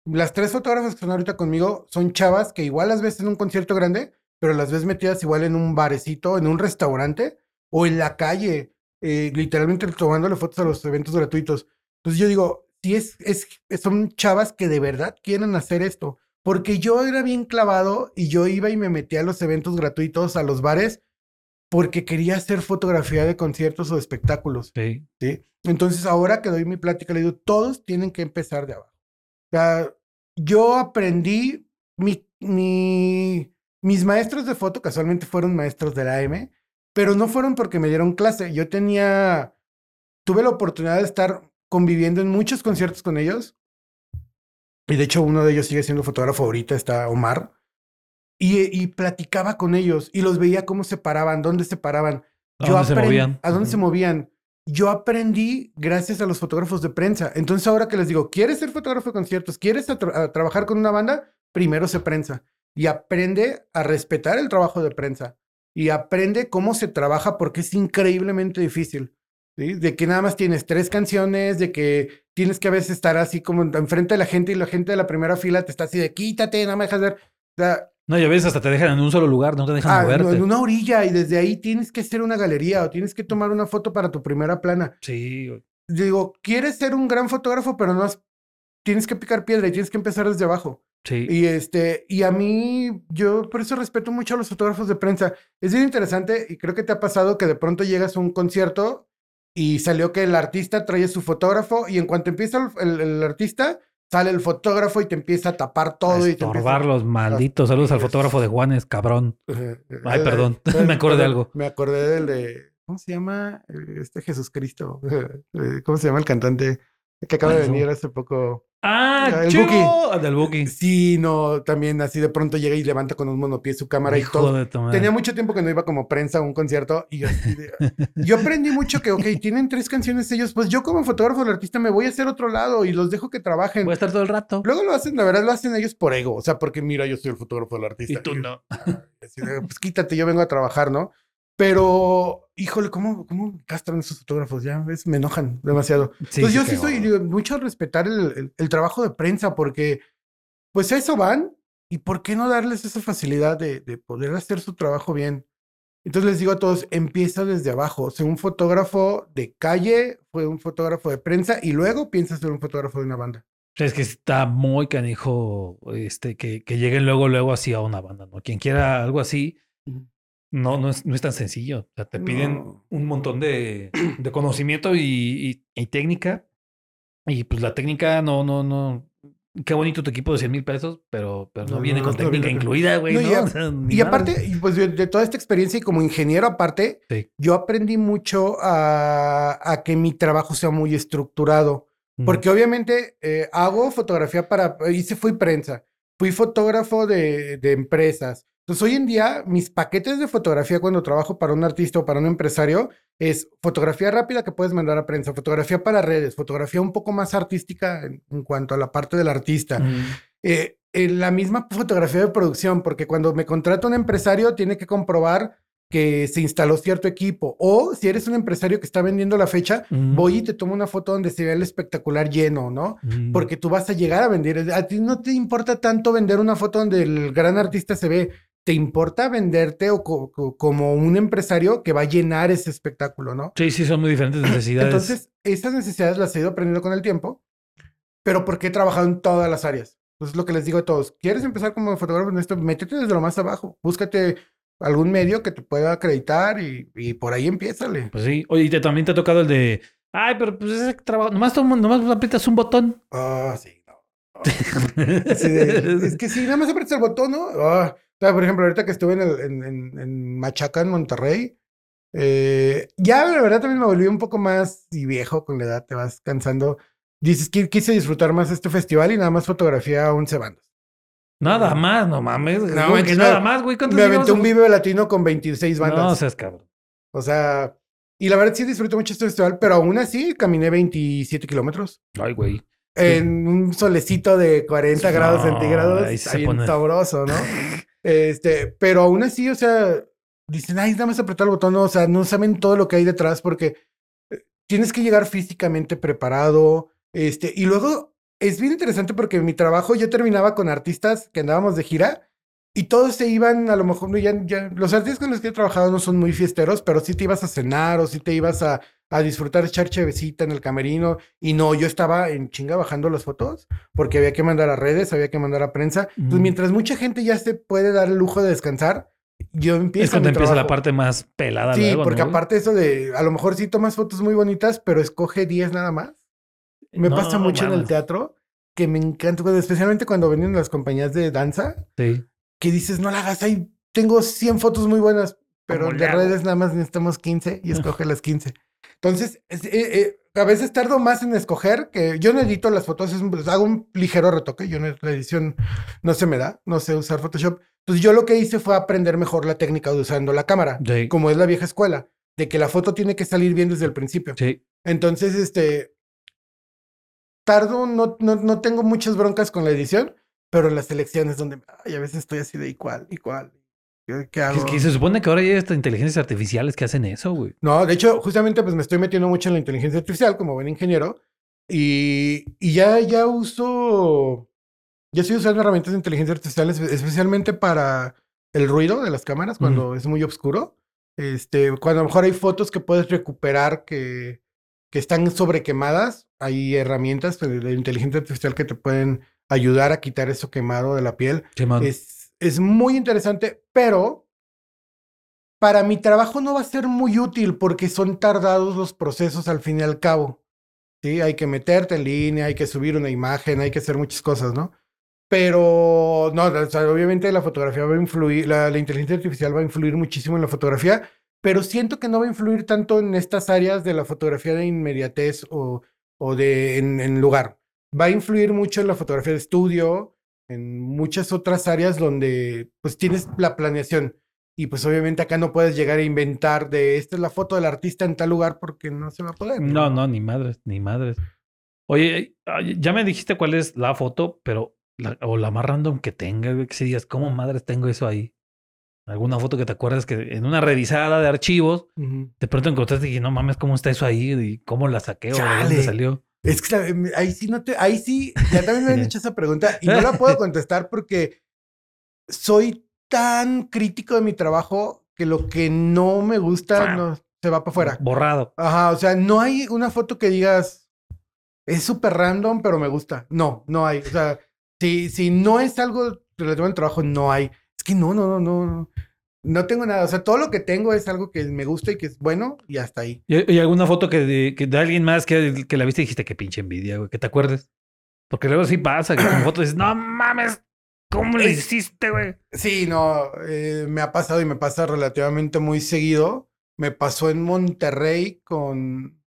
Las tres fotógrafas que están ahorita conmigo son chavas que igual las ves en un concierto grande, pero las ves metidas igual en un barecito, en un restaurante o en la calle, eh, literalmente tomándole fotos a los eventos gratuitos. Entonces yo digo, si es, es, son chavas que de verdad quieren hacer esto, porque yo era bien clavado y yo iba y me metía a los eventos gratuitos, a los bares, porque quería hacer fotografía de conciertos o de espectáculos. Sí. ¿sí? Entonces, ahora que doy mi plática, le digo, todos tienen que empezar de abajo. O sea, yo aprendí, mi, mi- mis maestros de foto casualmente fueron maestros de la AM, pero no fueron porque me dieron clase. Yo tenía tuve la oportunidad de estar conviviendo en muchos conciertos con ellos. Y de hecho, uno de ellos sigue siendo fotógrafo ahorita, está Omar. Y, y platicaba con ellos y los veía cómo se paraban, dónde se paraban. ¿A dónde se movían? ¿A dónde se movían? Yo aprendí gracias a los fotógrafos de prensa. Entonces ahora que les digo, ¿quieres ser fotógrafo de conciertos? ¿Quieres a tra- a trabajar con una banda? Primero se prensa y aprende a respetar el trabajo de prensa y aprende cómo se trabaja porque es increíblemente difícil. ¿sí? De que nada más tienes tres canciones, de que tienes que a veces estar así como enfrente de la gente y la gente de la primera fila te está así de quítate, no me dejas ver. O sea, No, y a veces hasta te dejan en un solo lugar, no te dejan ah, moverte. en una orilla y desde ahí tienes que hacer una galería o tienes que tomar una foto para tu primera plana. Sí. Digo, quieres ser un gran fotógrafo, pero no has- tienes que picar piedra y tienes que empezar desde abajo. Sí. Y este, y a mí, yo por eso respeto mucho a los fotógrafos de prensa. Es bien interesante y creo que te ha pasado que de pronto llegas a un concierto y salió que el artista trae su fotógrafo y en cuanto empieza el, el- el artista, sale el fotógrafo y te empieza a tapar todo. A y te empieza- estorbar los malditos. Saludos al fotógrafo de Juanes, cabrón. Eh, eh, Ay, eh, perdón. Me acordé de algo. Me acordé del de. ¿Cómo se llama? Este Jesús Cristo. Eh, ¿Cómo se llama el cantante que acaba de venir hace poco? Ah, El chivo. Buki. Del Buki. Sí, no, también así de pronto llega y levanta con un monopié su cámara y todo. de tu madre. Tenía mucho tiempo que no iba como prensa a un concierto y yo, yo aprendí mucho que, ok, tienen tres canciones ellos, pues yo como fotógrafo del artista me voy a hacer otro lado y los dejo que trabajen. Voy a estar todo el rato. Luego lo hacen, la verdad lo hacen ellos por ego, o sea, porque mira, yo soy el fotógrafo del artista. Y tú no. Así de, pues quítate, yo vengo a trabajar, ¿no? Pero, híjole, ¿cómo, cómo castran esos fotógrafos? Ya ves, me enojan demasiado. Sí, Entonces yo sí soy digo, mucho a respetar el, el- el trabajo de prensa porque, pues a eso van y por qué no darles esa facilidad de, de poder hacer su trabajo bien. Entonces les digo a todos, empieza desde abajo. O sea, un fotógrafo de calle fue un fotógrafo de prensa y luego piensa ser un fotógrafo de una banda. Es que está muy canijo este, que, que lleguen luego, luego así a una banda, ¿no? Quien quiera algo así. No, no es, no es tan sencillo. O sea, te piden No. un montón de, de conocimiento y, y- y técnica. Y pues la técnica no, no, no. Qué bonito tu equipo de 100 mil pesos, pero, pero no, No, viene no, con no técnica incluida, güey. No, No, y a- O sea, Y aparte, pues de, de toda esta experiencia y como ingeniero aparte, Sí. yo aprendí mucho a, a que mi trabajo sea muy estructurado. Porque obviamente eh, hago fotografía para, hice, fui prensa, fui fotógrafo de, de empresas. Entonces hoy en día mis paquetes de fotografía cuando trabajo para un artista o para un empresario es fotografía rápida que puedes mandar a prensa, fotografía para redes, fotografía un poco más artística en, en cuanto a la parte del artista. Eh, la misma fotografía de producción, porque cuando me contrata un empresario tiene que comprobar que se instaló cierto equipo. O si eres un empresario que está vendiendo la fecha, voy y te tomo una foto donde se vea el espectacular lleno, ¿no? Porque tú vas a llegar a vender. A ti no te importa tanto vender una foto donde el gran artista se ve. Te importa venderte o co- co- como un empresario que va a llenar ese espectáculo, ¿no? Sí, sí, son muy diferentes necesidades. Entonces, esas necesidades las he ido aprendiendo con el tiempo, pero porque he trabajado en todas las áreas. Entonces, lo que les digo a todos, ¿quieres empezar como fotógrafo en esto? Métete desde lo más abajo, búscate algún medio que te pueda acreditar y, y por ahí empiézale. Pues sí. Oye, y te- también te ha tocado el de. Ay, pero pues ese trabajo. Nomás, tomo- nomás aprietas un botón. Ah, sí, no. De- es que sí, nada más aprietas el botón, ¿no? Ah, o sea, por ejemplo, ahorita que estuve en, el- en, en- en Machaca, en Monterrey, eh, ya la verdad también me volví un poco más y viejo con la edad, te vas cansando. Dices que quise disfrutar más este festival y nada más fotografía a 11 bandas. Nada más, no mames. No ¿Cómo que nada más, güey. ¿Cuántos Me aventé un Vive Latino con 26 bandas. No seas cabrón. O sea, y la verdad sí disfruté mucho este festival, pero aún así caminé 27 kilómetros. Ay, güey. En un solecito de 40 grados centígrados. ahí se pone- sabroso, ¿no? este, pero aún así, o sea, dicen, ay, nada más apretar el botón, no, o sea, no saben todo lo que hay detrás porque eh, tienes que llegar físicamente preparado, este, y luego es bien interesante porque mi trabajo yo terminaba con artistas que andábamos de gira y todos se iban, a lo mejor, ya, ya, los artistas con los que he trabajado no son muy fiesteros, pero sí te ibas a cenar o sí te ibas a, a disfrutar, echar chevecita en el camerino. Y no, yo estaba en chinga bajando las fotos porque había que mandar a redes, había que mandar a prensa. Entonces, Mm. mientras mucha gente ya se puede dar el lujo de descansar, yo empiezo. Es cuando mi empieza la trabajo. parte más pelada. Sí, luego, porque ¿no? aparte eso de, a lo mejor sí tomas fotos muy bonitas, pero escoge 10 nada más. Me No, pasa mucho en el mames. teatro que me encanta, especialmente cuando vienen las compañías de danza, Sí. que dices, no la hagas ahí, tengo 100 fotos muy buenas, pero ¿Cómo de redes nada más necesitamos 15 y escoge las 15. Entonces, es- eh, eh, a veces tardo más en escoger que yo no edito las fotos, es hago un ligero retoque. Yo no, la edición no se me da, no sé usar Photoshop. Entonces, yo lo que hice fue aprender mejor la técnica de usando la cámara, Sí. como es la vieja escuela, de que la foto tiene que salir bien desde el principio. Sí. Entonces, este. Tardo, no, no, no tengo muchas broncas con la edición, pero en las elecciones donde ay, a veces estoy así de igual, igual. ¿Qué, hago? Que, que se supone que ahora hay estas inteligencias artificiales que hacen eso, güey. No, de hecho, justamente pues me estoy metiendo mucho en la inteligencia artificial como buen ingeniero y, y ya, ya uso, ya estoy usando herramientas de inteligencia artificial espe- especialmente para el ruido de las cámaras cuando es muy oscuro. Este, cuando a lo mejor hay fotos que puedes recuperar que, que están sobrequemadas, hay herramientas de, de inteligencia artificial que te pueden ayudar a quitar eso quemado de la piel. Simón. Es, es muy interesante, pero para mi trabajo no va a ser muy útil porque son tardados los procesos al fin y al cabo. Sí, hay que meterte en línea, hay que subir una imagen, hay que hacer muchas cosas, ¿no? Pero no, o obviamente la fotografía va a influir, la, la inteligencia artificial va a influir muchísimo en la fotografía, pero siento que no va a influir tanto en estas áreas de la fotografía de inmediatez o, o de en, en lugar. Va a influir mucho en la fotografía de estudio, en muchas otras áreas donde pues tienes la planeación. Y pues obviamente acá no puedes llegar a inventar de esta es la foto del artista en tal lugar porque no se va a poder. No, no, ni madres, ni madres. Oye, ya me dijiste cuál es la foto, pero la, o la más random que tenga, que si digas, ¿cómo madres tengo eso ahí? Alguna foto que te acuerdas que en una revisada de archivos, de pronto encontraste y dije, no mames, ¿cómo está eso ahí? ¿Y cómo la saqué? ¿O de dónde salió? Es que ahí sí no te, ahí sí, ya también me han hecho esa pregunta y no la puedo contestar porque soy tan crítico de mi trabajo que lo que no me gusta no se va para afuera. Borrado. Ajá, o sea, no hay una foto que digas es súper random, pero me gusta. No, no hay. O sea, si, si no es algo relativo al trabajo, no hay. Es que no, no, no, no. No tengo nada. O sea, todo lo que tengo es algo que me gusta y que es bueno y hasta ahí. ¿Y, y alguna foto que de, que de alguien más que, que la viste y dijiste, qué pinche envidia, güey, que te acuerdes? Porque luego sí pasa, que con fotos dices, no mames, ¿cómo Es- hiciste, güey? Sí, no, eh, me ha pasado y me pasa relativamente muy seguido. Me pasó en Monterrey con,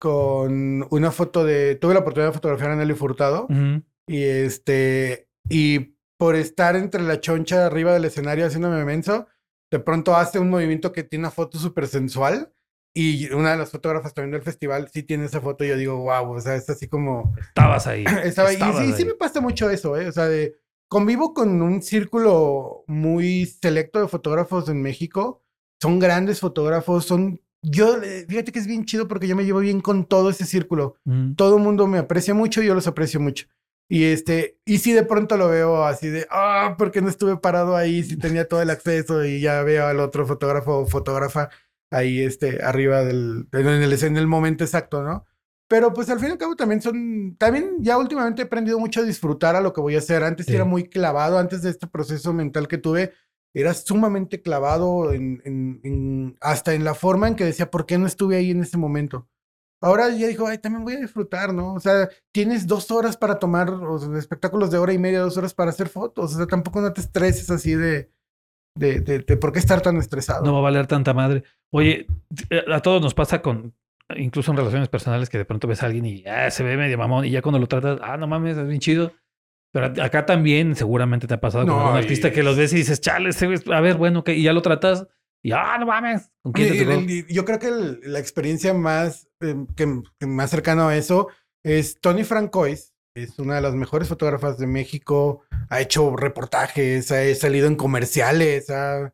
con una foto de. Tuve la oportunidad de fotografiar a Nelly Furtado. Ujú. Y este. Y por estar entre la choncha arriba del escenario haciéndome menso, de pronto hace un movimiento que tiene una foto súper sensual. Y una de las fotógrafas también del festival sí tiene esa foto. Y yo digo, wow, o sea, es así como. Estabas ahí. Estaba, y estabas sí, sí ahí. me pasa mucho eso, ¿eh? O sea, de, convivo con un círculo muy selecto de fotógrafos en México. Son grandes fotógrafos, son... Yo, fíjate que es bien chido porque yo me llevo bien con todo ese círculo. Todo el mundo me aprecia mucho y yo los aprecio mucho. Y este, y si de pronto lo veo así de, ah, porque no estuve parado ahí, si tenía todo el acceso y ya veo al otro fotógrafo o fotógrafa ahí, este, arriba del, en el, en el momento exacto, ¿no? Pero pues al fin y al cabo también son, también ya últimamente he aprendido mucho a disfrutar a lo que voy a hacer. Antes Sí. era muy clavado, antes de este proceso mental que tuve, era sumamente clavado en, en- en- hasta en la forma en que decía, ¿por qué no estuve ahí en ese momento? Ahora ya dijo, ay, también voy a disfrutar, ¿no? O sea, tienes dos horas para tomar o sea, espectáculos de hora y media, dos horas para hacer fotos. O sea, tampoco no te estreses así de, de, de, de por qué estar tan estresado. No va a valer tanta madre. Oye, eh, a todos nos pasa con, incluso en relaciones personales, que de pronto ves a alguien y ah, se ve medio mamón y ya cuando lo tratas, ah, no mames, es bien chido. Pero acá también seguramente te ha pasado con No, algún y- artista que los ves y dices, chale, este a ver, bueno, ok, y ya lo tratas y ah, no mames, ¿con quién te y- yo creo que el- la experiencia más, eh, que, que más cercano a eso es Tony Francois. Es una de las mejores fotógrafas de México. Ha hecho reportajes, ha salido en comerciales. ha-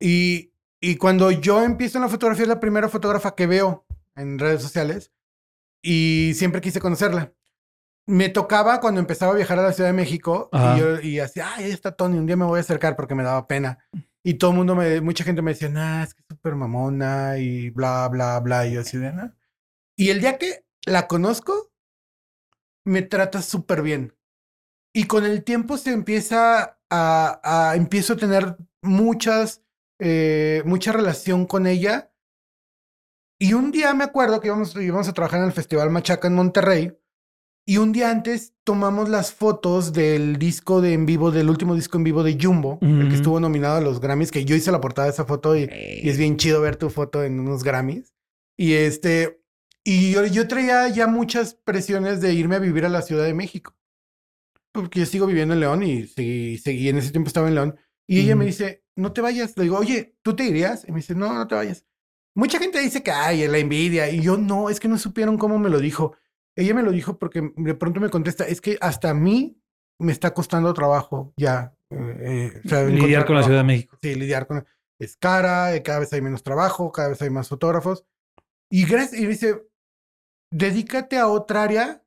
Y, y cuando yo empiezo en la fotografía, es la primera fotógrafa que veo en redes sociales. Y siempre quise conocerla. Me tocaba cuando empezaba a viajar a la Ciudad de México Ajá. y yo y así, ay, ahí está Tony, un día me voy a acercar porque me daba pena. Y todo el mundo me, mucha gente me decía, nah, es que es súper mamona y bla, bla, bla. Y yo así de, "Nah". Y el día que la conozco, me trata súper bien. Y con el tiempo se empieza a, a empiezo a tener muchas, eh, mucha relación con ella. Y un día me acuerdo que íbamos, íbamos a trabajar en el Festival Machaca en Monterrey. Y un día antes tomamos las fotos del disco de en vivo, del último disco en vivo de Jumbo, el que estuvo nominado a los Grammys, que yo hice la portada de esa foto y, y es bien chido ver tu foto en unos Grammys. Y este, y yo, yo traía ya muchas presiones de irme a vivir a la Ciudad de México. Porque yo sigo viviendo en León y seguí, seguí en ese tiempo estaba en León. Y ella me dice, no te vayas. Le digo, oye, ¿tú te irías? Y me dice, no, no te vayas. Mucha gente dice que, ay, la envidia. Y yo, no, es que no supieron cómo me lo dijo. Ella me lo dijo porque de pronto me contesta, es que hasta a mí me está costando trabajo ya. eh, eh, o sea, Lidiar con la. Ciudad de México. Sí, lidiar con... Es cara, eh, cada vez hay menos trabajo, cada vez hay más fotógrafos. Y, gracias, y dice, dedícate a otra área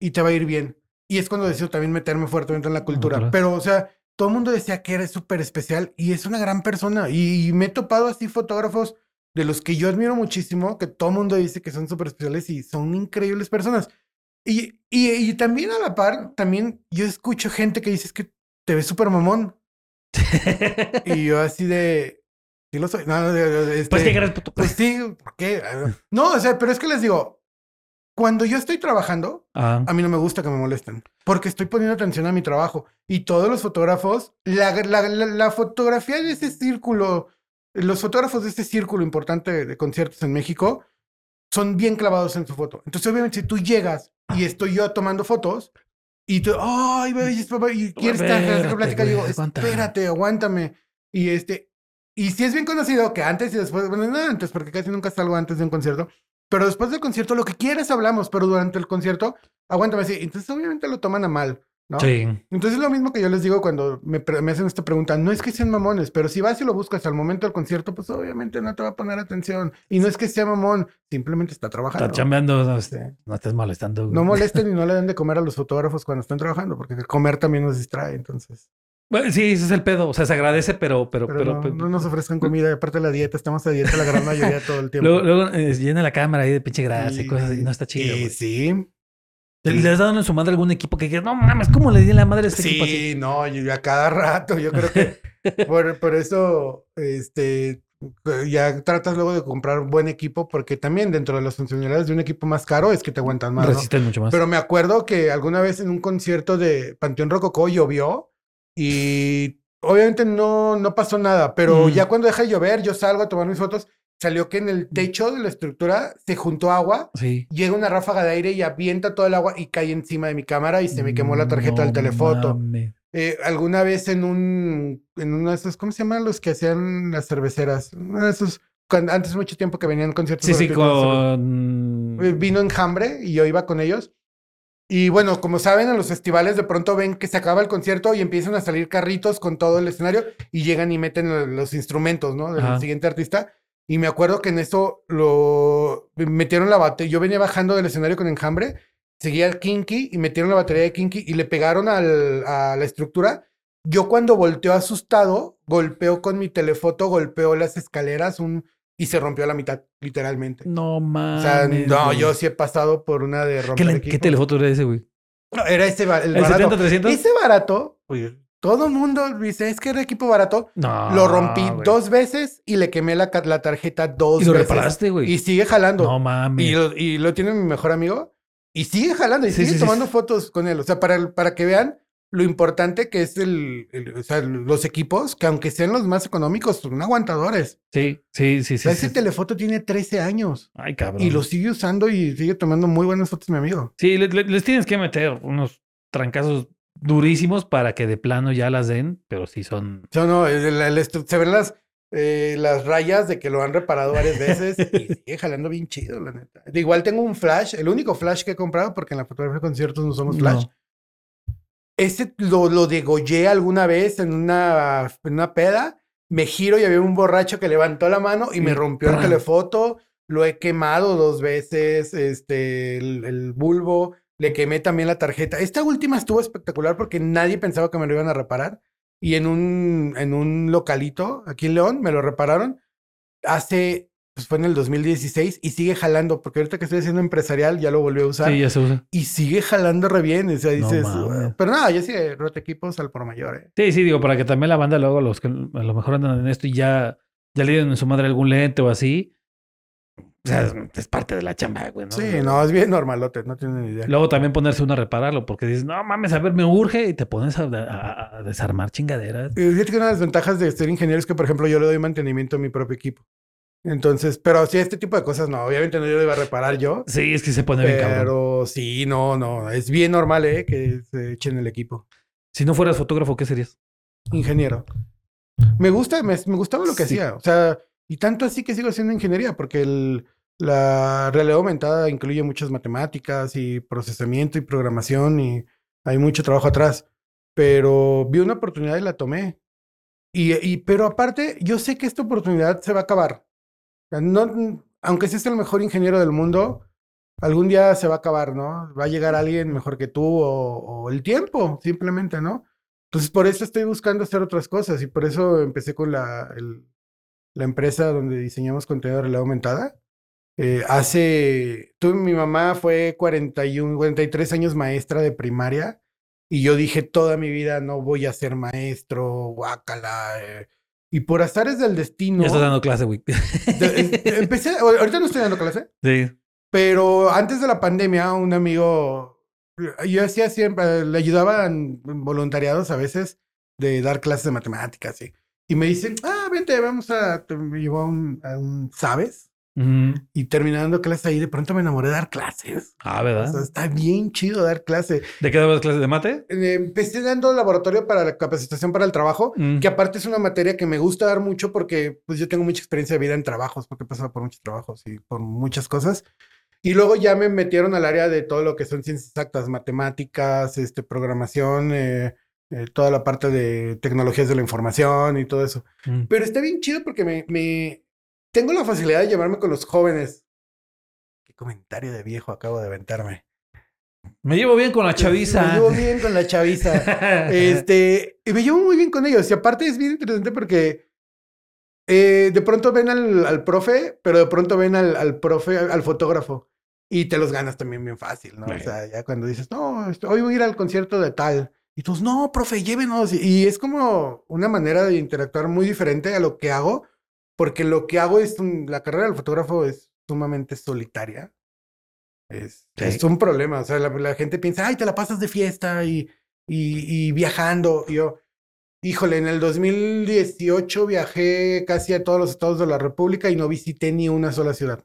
y te va a ir bien. Y es cuando decido también meterme fuertemente en la cultura. Pero, o sea, todo el mundo decía que era súper especial y es una gran persona. Y, y me he topado así fotógrafos de los que yo admiro muchísimo, que todo el mundo dice que son súper especiales y son increíbles personas. Y, y, y también a la par, también yo escucho gente que dice es que te ves súper mamón. Y yo así de... Sí lo soy. No, no, de- de- pues este, que eres puto. pues sí, ¿por qué? No, o sea, pero es que les digo, cuando yo estoy trabajando, Ah, a mí no me gusta que me molesten, porque estoy poniendo atención a mi trabajo. Y todos los fotógrafos, la, la- la- la fotografía de ese círculo, los fotógrafos de este círculo importante de, conciertos en México, son bien clavados en su foto. Entonces, obviamente, si tú llegas y estoy yo tomando fotos, y tú, ay, ve, y, quieres estar en plática, digo, espérate, aguántame. Y este, y si es bien conocido que antes y después, bueno, no antes, porque casi nunca salgo antes de un concierto, pero después del concierto, lo que quieras hablamos, pero durante el concierto, aguántame así. Entonces, obviamente lo toman a mal, ¿no? sí. Entonces, es lo mismo que yo les digo cuando me, me hacen esta pregunta. No es que sean mamones, pero si vas y lo buscas al momento del concierto, pues obviamente no te va a poner atención. Y no es que sea mamón, simplemente está trabajando. Está chambeando. No, Sí. no estés molestando. güey. No molesten y no le den de comer a los fotógrafos cuando están trabajando, porque comer también nos distrae, entonces. Bueno, sí, ese es el pedo. O sea, se agradece, pero, pero, Pero, pero. no, pero- no nos ofrezcan comida, aparte de la dieta, estamos a dieta la gran mayoría todo el tiempo. luego, luego eh, llena la cámara ahí de pinche grasa y, cosas así. No está chido. Y sí. ¿Le has dado en su madre algún equipo que digas, no mames, ¿cómo le di la madre a este equipo así? Sí, no, yo a cada rato, yo creo que por, por eso, este, ya tratas luego de comprar buen equipo, porque también dentro de las funcionalidades de un equipo más caro es que te aguantan más, ¿no? Resisten mucho más. Pero me acuerdo que alguna vez en un concierto de Panteón Rococó llovió y obviamente no, no pasó nada, pero Mm. ya cuando deja de llover, yo salgo a tomar mis fotos, salió que en el techo de la estructura se juntó agua, sí. llega una ráfaga de aire y avienta todo el agua y cae encima de mi cámara y se me quemó la tarjeta del No telefoto. mames. Eh, alguna vez en un, en uno de esos, ¿cómo se llaman los que hacían las cerveceras? Uno de esos, cuando- antes mucho tiempo que venían conciertos. Sí, sí, con. Eh, Vino Enjambre y yo iba con ellos. Y bueno, como saben, en los festivales de pronto ven que se acaba el concierto y empiezan a salir carritos con todo el escenario y llegan y meten lo- los instrumentos, ¿no? Del Ajá. siguiente artista. Y me acuerdo que en eso lo metieron la batería. Yo venía bajando del escenario con Enjambre, seguía el Kinky y metieron la batería de Kinky y le pegaron al- a la estructura. Yo cuando volteo asustado, golpeo con mi telefoto, golpeo las escaleras un, y se rompió a la mitad, literalmente. No O mames. sea, no, güey. yo sí he pasado por una de ¿Qué, romper le- equipo. ¿Qué telefoto era ese, güey? No, era ese el ¿El barato. 70-300? Ese barato, todo mundo dice, es que era equipo barato. No. lo rompí güey. dos veces y le quemé la, la tarjeta dos Y lo veces. reparaste, güey. Y sigue jalando. No mames. y, lo, y lo tiene mi mejor amigo. Y sigue jalando y Sí, sigue sí, sí. tomando fotos con él. O sea, para, para que vean lo importante que es el, el- o sea, los equipos, que aunque sean los más económicos, son aguantadores. Sí, sí, sí, O sí. sea, sí, ese sí. telefoto tiene 13 años. Ay, cabrón. Y lo sigue usando y sigue tomando muy buenas fotos mi amigo. Sí, le- le- les tienes que meter unos trancazos durísimos para que de plano ya las den, pero sí son. No, no, el- el- se ven las, eh, las rayas de que lo han reparado varias veces y sigue jalando bien chido, la neta. Igual tengo un flash, el único flash que he comprado, porque en la fotografía de conciertos no usamos flash. No. Ese lo, lo degollé alguna vez en una, en una peda. Me giro y había un borracho que levantó la mano y me rompió el telefoto. Lo he quemado dos veces, este, el, el bulbo. Le quemé también la tarjeta. Esta última estuvo espectacular porque nadie pensaba que me lo iban a reparar. Y en un, en un localito aquí en León me lo repararon. Hace, pues fue en el 2016 y sigue jalando porque ahorita que estoy haciendo empresarial ya lo volví a usar Sí, ya se usa. y sigue jalando re bien. O sea, dices. "Ah", pero nada, yo sí roto equipos al por mayor. Eh. Sí, sí, digo, para que también la banda luego, los que a lo mejor andan en esto y ya, ya le dieron en su madre algún lente o así. O sea, es, es parte de la chamba, güey. ¿no? Sí, no, es bien normalote, no tienen ni idea. Luego también ponerse uno a repararlo, porque dices, no mames, a ver, me urge, y te pones a, a- a desarmar chingaderas. Y Fíjate que una de las ventajas de ser ingeniero es que, por ejemplo, yo le doy mantenimiento a mi propio equipo. Entonces, pero sí, este tipo de cosas no. Obviamente no yo lo iba a reparar yo. Sí, es que se pone bien cabrón. Pero sí, no, no. Es bien normal, ¿eh? Que se echen el equipo. Si no fueras fotógrafo, ¿qué serías? Ingeniero. Me gusta, me, me gustaba lo que Sí. hacía. O sea, y tanto así que sigo haciendo ingeniería, porque el, la realidad aumentada incluye muchas matemáticas y procesamiento y programación y hay mucho trabajo atrás. Pero vi una oportunidad y la tomé. Y, y, pero aparte, yo sé que esta oportunidad se va a acabar. No, aunque seas el mejor ingeniero del mundo, algún día se va a acabar, ¿no? Va a llegar alguien mejor que tú o, el tiempo, simplemente, ¿no? Entonces, por eso estoy buscando hacer otras cosas y por eso empecé con la, empresa donde diseñamos contenido de realidad aumentada. Eh, hace, tuve, mi mamá fue 41, 43 años maestra de primaria y yo dije toda mi vida no voy a ser maestro, guácala. eh". Y por azares del destino, Ya estás dando clase, güey. eh, empecé, ahorita no estoy dando clase, sí. pero antes de la pandemia, un amigo, yo hacía siempre, le ayudaba en voluntariados a veces de dar clases de matemáticas. Y, y me dicen, ah, vente, vamos a, te- me llevó a un, a un ¿sabes? Ujú. Y terminando clases ahí, de pronto me enamoré de dar clases. Ah, O ¿verdad? sea, está bien chido dar clase. ¿De qué dabas clases de mate? Eh, empecé dando laboratorio para la capacitación para el trabajo, Mm. que aparte es una materia que me gusta dar mucho porque pues yo tengo mucha experiencia de vida en trabajos, porque he pasado por muchos trabajos y por muchas cosas. Y luego ya me metieron al área de todo lo que son ciencias exactas, matemáticas, este, programación, eh, eh, toda la parte de tecnologías de la información y todo eso. Mm. Pero está bien chido porque me, me... tengo la facilidad de llevarme con los jóvenes. Qué comentario de viejo acabo de aventarme. Me llevo bien con la Me chaviza. llevo bien con la chaviza. Este, y me llevo muy bien con ellos. Y aparte es bien interesante porque eh, de pronto ven al, al profe, pero de pronto ven al, al profe, al, al fotógrafo. Y te los ganas también bien fácil, ¿no? O sea, ya cuando dices, no, esto- hoy voy a ir al concierto de tal. Y tú, no, profe, llévenos. Y es como una manera de interactuar muy diferente a lo que hago, porque lo que hago es, un- la carrera del fotógrafo es sumamente solitaria. Es, Sí. es un problema. O sea, la, la gente piensa, ay, te la pasas de fiesta y, y, y viajando. Y yo, híjole, en el 2018 viajé casi a todos los estados de la República y no visité ni una sola ciudad.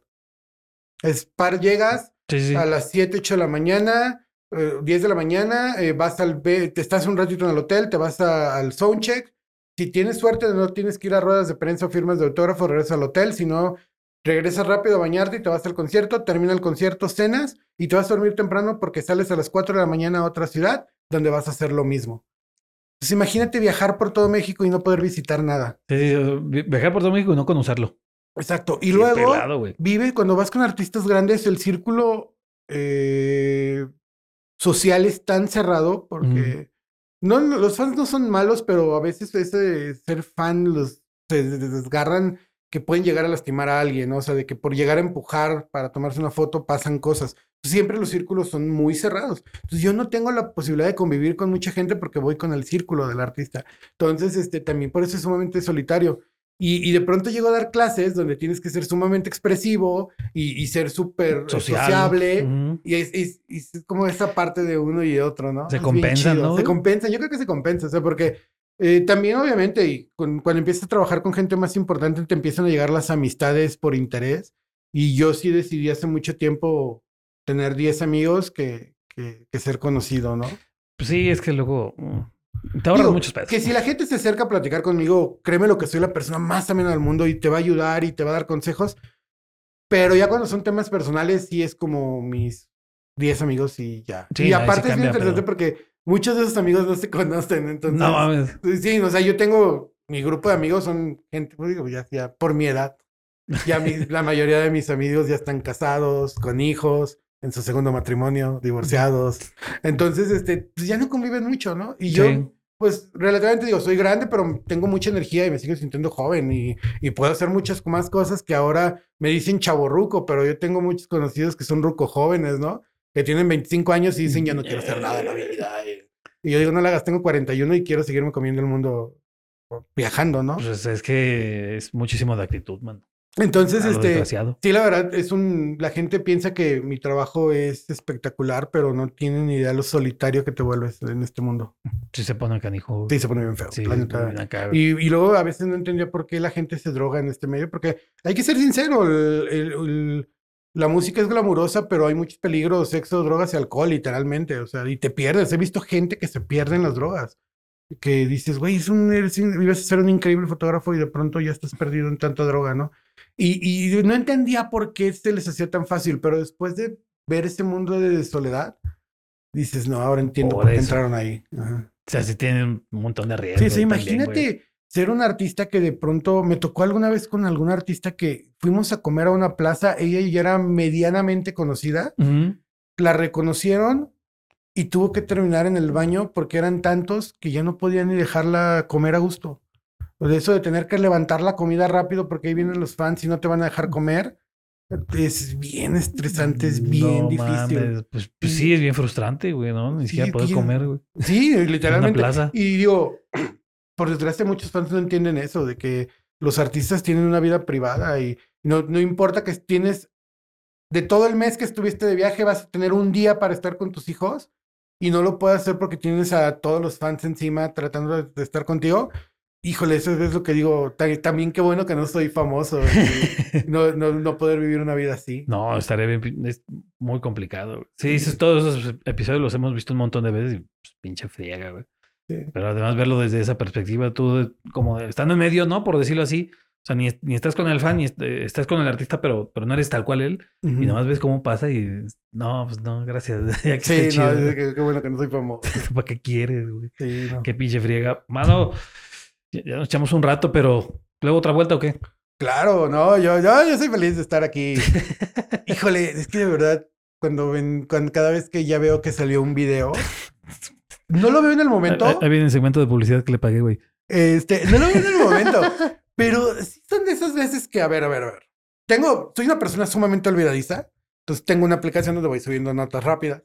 Es par, llegas Sí, sí. a las 7, 8 de la mañana, eh, 10 de la mañana, eh, vas al, te estás un ratito en el hotel, te vas a- al soundcheck. Si tienes suerte, no tienes que ir a ruedas de prensa o firmas de autógrafo, regresas al hotel, si no, regresas rápido a bañarte y te vas al concierto, termina el concierto, cenas y te vas a dormir temprano porque sales a las 4 de la mañana a otra ciudad donde vas a hacer lo mismo. Entonces imagínate viajar por todo México y no poder visitar nada. Sí, sí, sí. Vi- Viajar por todo México y no conocerlo. Exacto. Y Qué luego pelado, vive, cuando vas con artistas grandes, el círculo eh, social es tan cerrado porque no, los fans no son malos, pero a veces ese ser fan los se des- desgarran que pueden llegar a lastimar a alguien. O sea, de que por llegar a empujar para tomarse una foto pasan cosas. Siempre los círculos son muy cerrados. Entonces yo no tengo la posibilidad de convivir con mucha gente porque voy con el círculo del artista. Entonces, este, también por eso es sumamente solitario. Y, y de pronto llego a dar clases donde tienes que ser sumamente expresivo y, y ser súper eh, sociable. Ujú. Y es, es- es como esa parte de uno y de otro, ¿no? Se compensan. ¿no? Se compensan, yo creo que se compensa, o sea, porque eh, también obviamente y con- cuando empiezas a trabajar con gente más importante te empiezan a llegar las amistades por interés. Y yo sí decidí hace mucho tiempo tener 10 amigos que, que, que ser conocido, ¿no? Pues sí, es que luego mm, te ahorras Digo, muchos pesos. Que si la gente se acerca a platicar conmigo, créeme lo que soy la persona más amena del mundo y te va a ayudar y te va a dar consejos. Pero ya cuando son temas personales, sí es como mis 10 amigos y ya. Sí, y aparte sí es cambia, interesante pero- porque muchos de esos amigos no se conocen. Entonces, No mames. sí, o sea, yo tengo mi grupo de amigos, son gente, pues digo, ya, ya por mi edad. Ya mi- la mayoría de mis amigos ya están casados, con hijos, en su segundo matrimonio, divorciados. Entonces, este, pues ya no conviven mucho, ¿no? Y yo, Sí. Pues relativamente digo, soy grande, pero tengo mucha energía y me sigo sintiendo joven y, puedo hacer muchas más cosas que ahora me dicen chaborruco, pero yo tengo muchos conocidos que son ruco jóvenes, ¿no? Que tienen 25 años y dicen, ya no quiero hacer nada de la vida. Y, y yo digo, no la hagas, tengo 41 y quiero seguirme comiendo el mundo viajando, ¿no? Pues es que es muchísimo de actitud, man. Entonces, este, desgraciado. sí, la verdad, es un, la gente piensa que mi trabajo es espectacular, pero no tienen ni idea lo solitario que te vuelves en este mundo. Sí se pone canijo. Sí, se pone bien feo. Sí, acá. Y, y luego a veces no entendía por qué la gente se droga en este medio, porque hay que ser sincero, el- el- el- la música es glamurosa, pero hay muchos peligros, sexo, drogas y alcohol, literalmente, o sea, y te pierdes. He visto gente que se pierde en las drogas, que dices, güey, es un, eres ibas a ser un increíble fotógrafo y de pronto ya estás perdido en tanta droga, ¿no? Y, y no entendía por qué se les hacía tan fácil, pero después de ver ese mundo de soledad, dices, no, ahora entiendo Por por, qué entraron ahí. Ajá. O sea, sí tienen un montón de riesgos. Sí, sí, imagínate ser un artista que de pronto me tocó alguna vez con algún artista que fuimos a comer a una plaza, ella ya era medianamente conocida, la reconocieron y tuvo que terminar en el baño porque eran tantos que ya no podían ni dejarla comer a gusto. O de eso de tener que levantar la comida rápido porque ahí vienen los fans y no te van a dejar comer, es bien estresante, es bien No difícil. Pues, pues sí, es bien frustrante, güey, ¿no? Ni Sí, siquiera puedes que- comer, güey. Sí, literalmente. plaza. Y digo, por desgracia, muchos fans no entienden eso, de que los artistas tienen una vida privada y no, no importa que tienes, de todo el mes que estuviste de viaje, vas a tener un día para estar con tus hijos y no lo puedes hacer porque tienes a todos los fans encima tratando de estar contigo. Híjole, eso es lo que digo. ta- También qué bueno que no soy famoso no, no, no poder vivir una vida así. No, estaría bien, es muy complicado. Sí, esos- todos esos episodios los hemos visto un montón de veces y pues, pinche friega, güey. Sí. Pero además verlo desde esa perspectiva, tú como estando en medio, ¿no? Por decirlo así. O sea, ni, ni estás con el fan, ni eh, estás con el artista, pero, pero no eres tal cual él. Ujú. Y nomás ves cómo pasa y no, pues no, gracias. Ya que Sí, no, chido. qué bueno que no soy famoso. ¿Para qué quieres, güey? Sí, no. Qué pinche friega. Mano, ya, nos echamos un rato, pero luego otra vuelta o qué? Claro, no, yo, yo, yo soy feliz de estar aquí. Híjole, es que de verdad, cuando ven, cuando cada vez que ya veo que salió un video, no lo veo en el momento, Ahí viene el segmento de publicidad que le pagué, güey. este, no lo veo en el momento, pero son de esas veces que, a ver, a ver, a ver. Tengo, soy una persona sumamente olvidadiza, entonces tengo una aplicación donde voy subiendo notas rápidas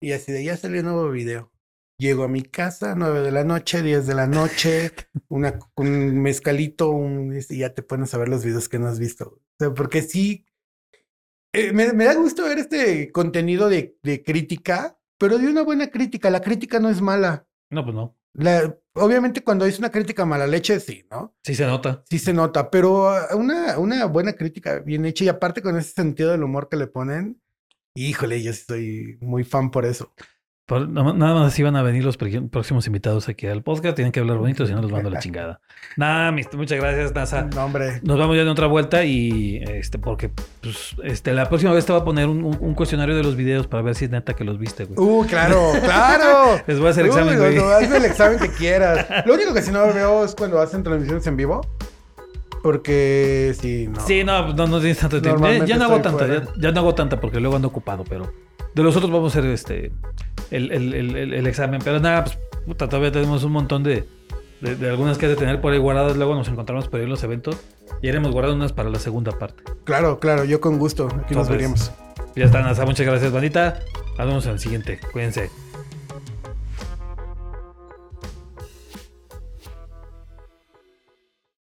y así de ya salió un nuevo video. Llego a mi casa, 9 de la noche, 10 de la noche, una, un mezcalito, un, y ya te pones a ver los videos que no has visto. O sea, porque sí, eh, me, me da gusto ver este contenido de, de crítica, pero de una buena crítica. La crítica no es mala. No, pues no. La, obviamente cuando es una crítica mala leche, sí, ¿no? Sí se nota. Sí se nota, pero ah, una, una buena crítica bien hecha y aparte con ese sentido del humor que le ponen, híjole, yo soy muy fan por eso. Por- nada más- así van a venir los próximos invitados aquí al podcast. Tienen que hablar bonito, si no los mando a la chingada. Nada, muchas gracias, NASA. No, hombre. Nos vamos ya en otra vuelta y este, porque pues, este, la próxima vez te voy a poner un, cuestionario de los videos para ver si es neta que los viste, güey. Uh, claro, claro. Les voy a hacer Uy, examen, güey. no, haz el examen que quieras. Lo único que si no veo es cuando hacen transmisiones en vivo. Porque sí, no. Sí, no, no, no tienes tanto tiempo. Ya, no hago tanta, ya no hago tanta porque luego ando ocupado, pero de los otros vamos a hacer este el, el- el- examen. Pero nada, pues puta, todavía tenemos un montón de, de, de algunas que has de tener por ahí guardadas. Luego nos encontramos por ahí en los eventos y haremos guardar unas para la segunda parte. Claro, claro, yo con gusto. Aquí nos veríamos. Ya está, Nasa. Muchas gracias, bandita. Nos vemos en el siguiente. Cuídense.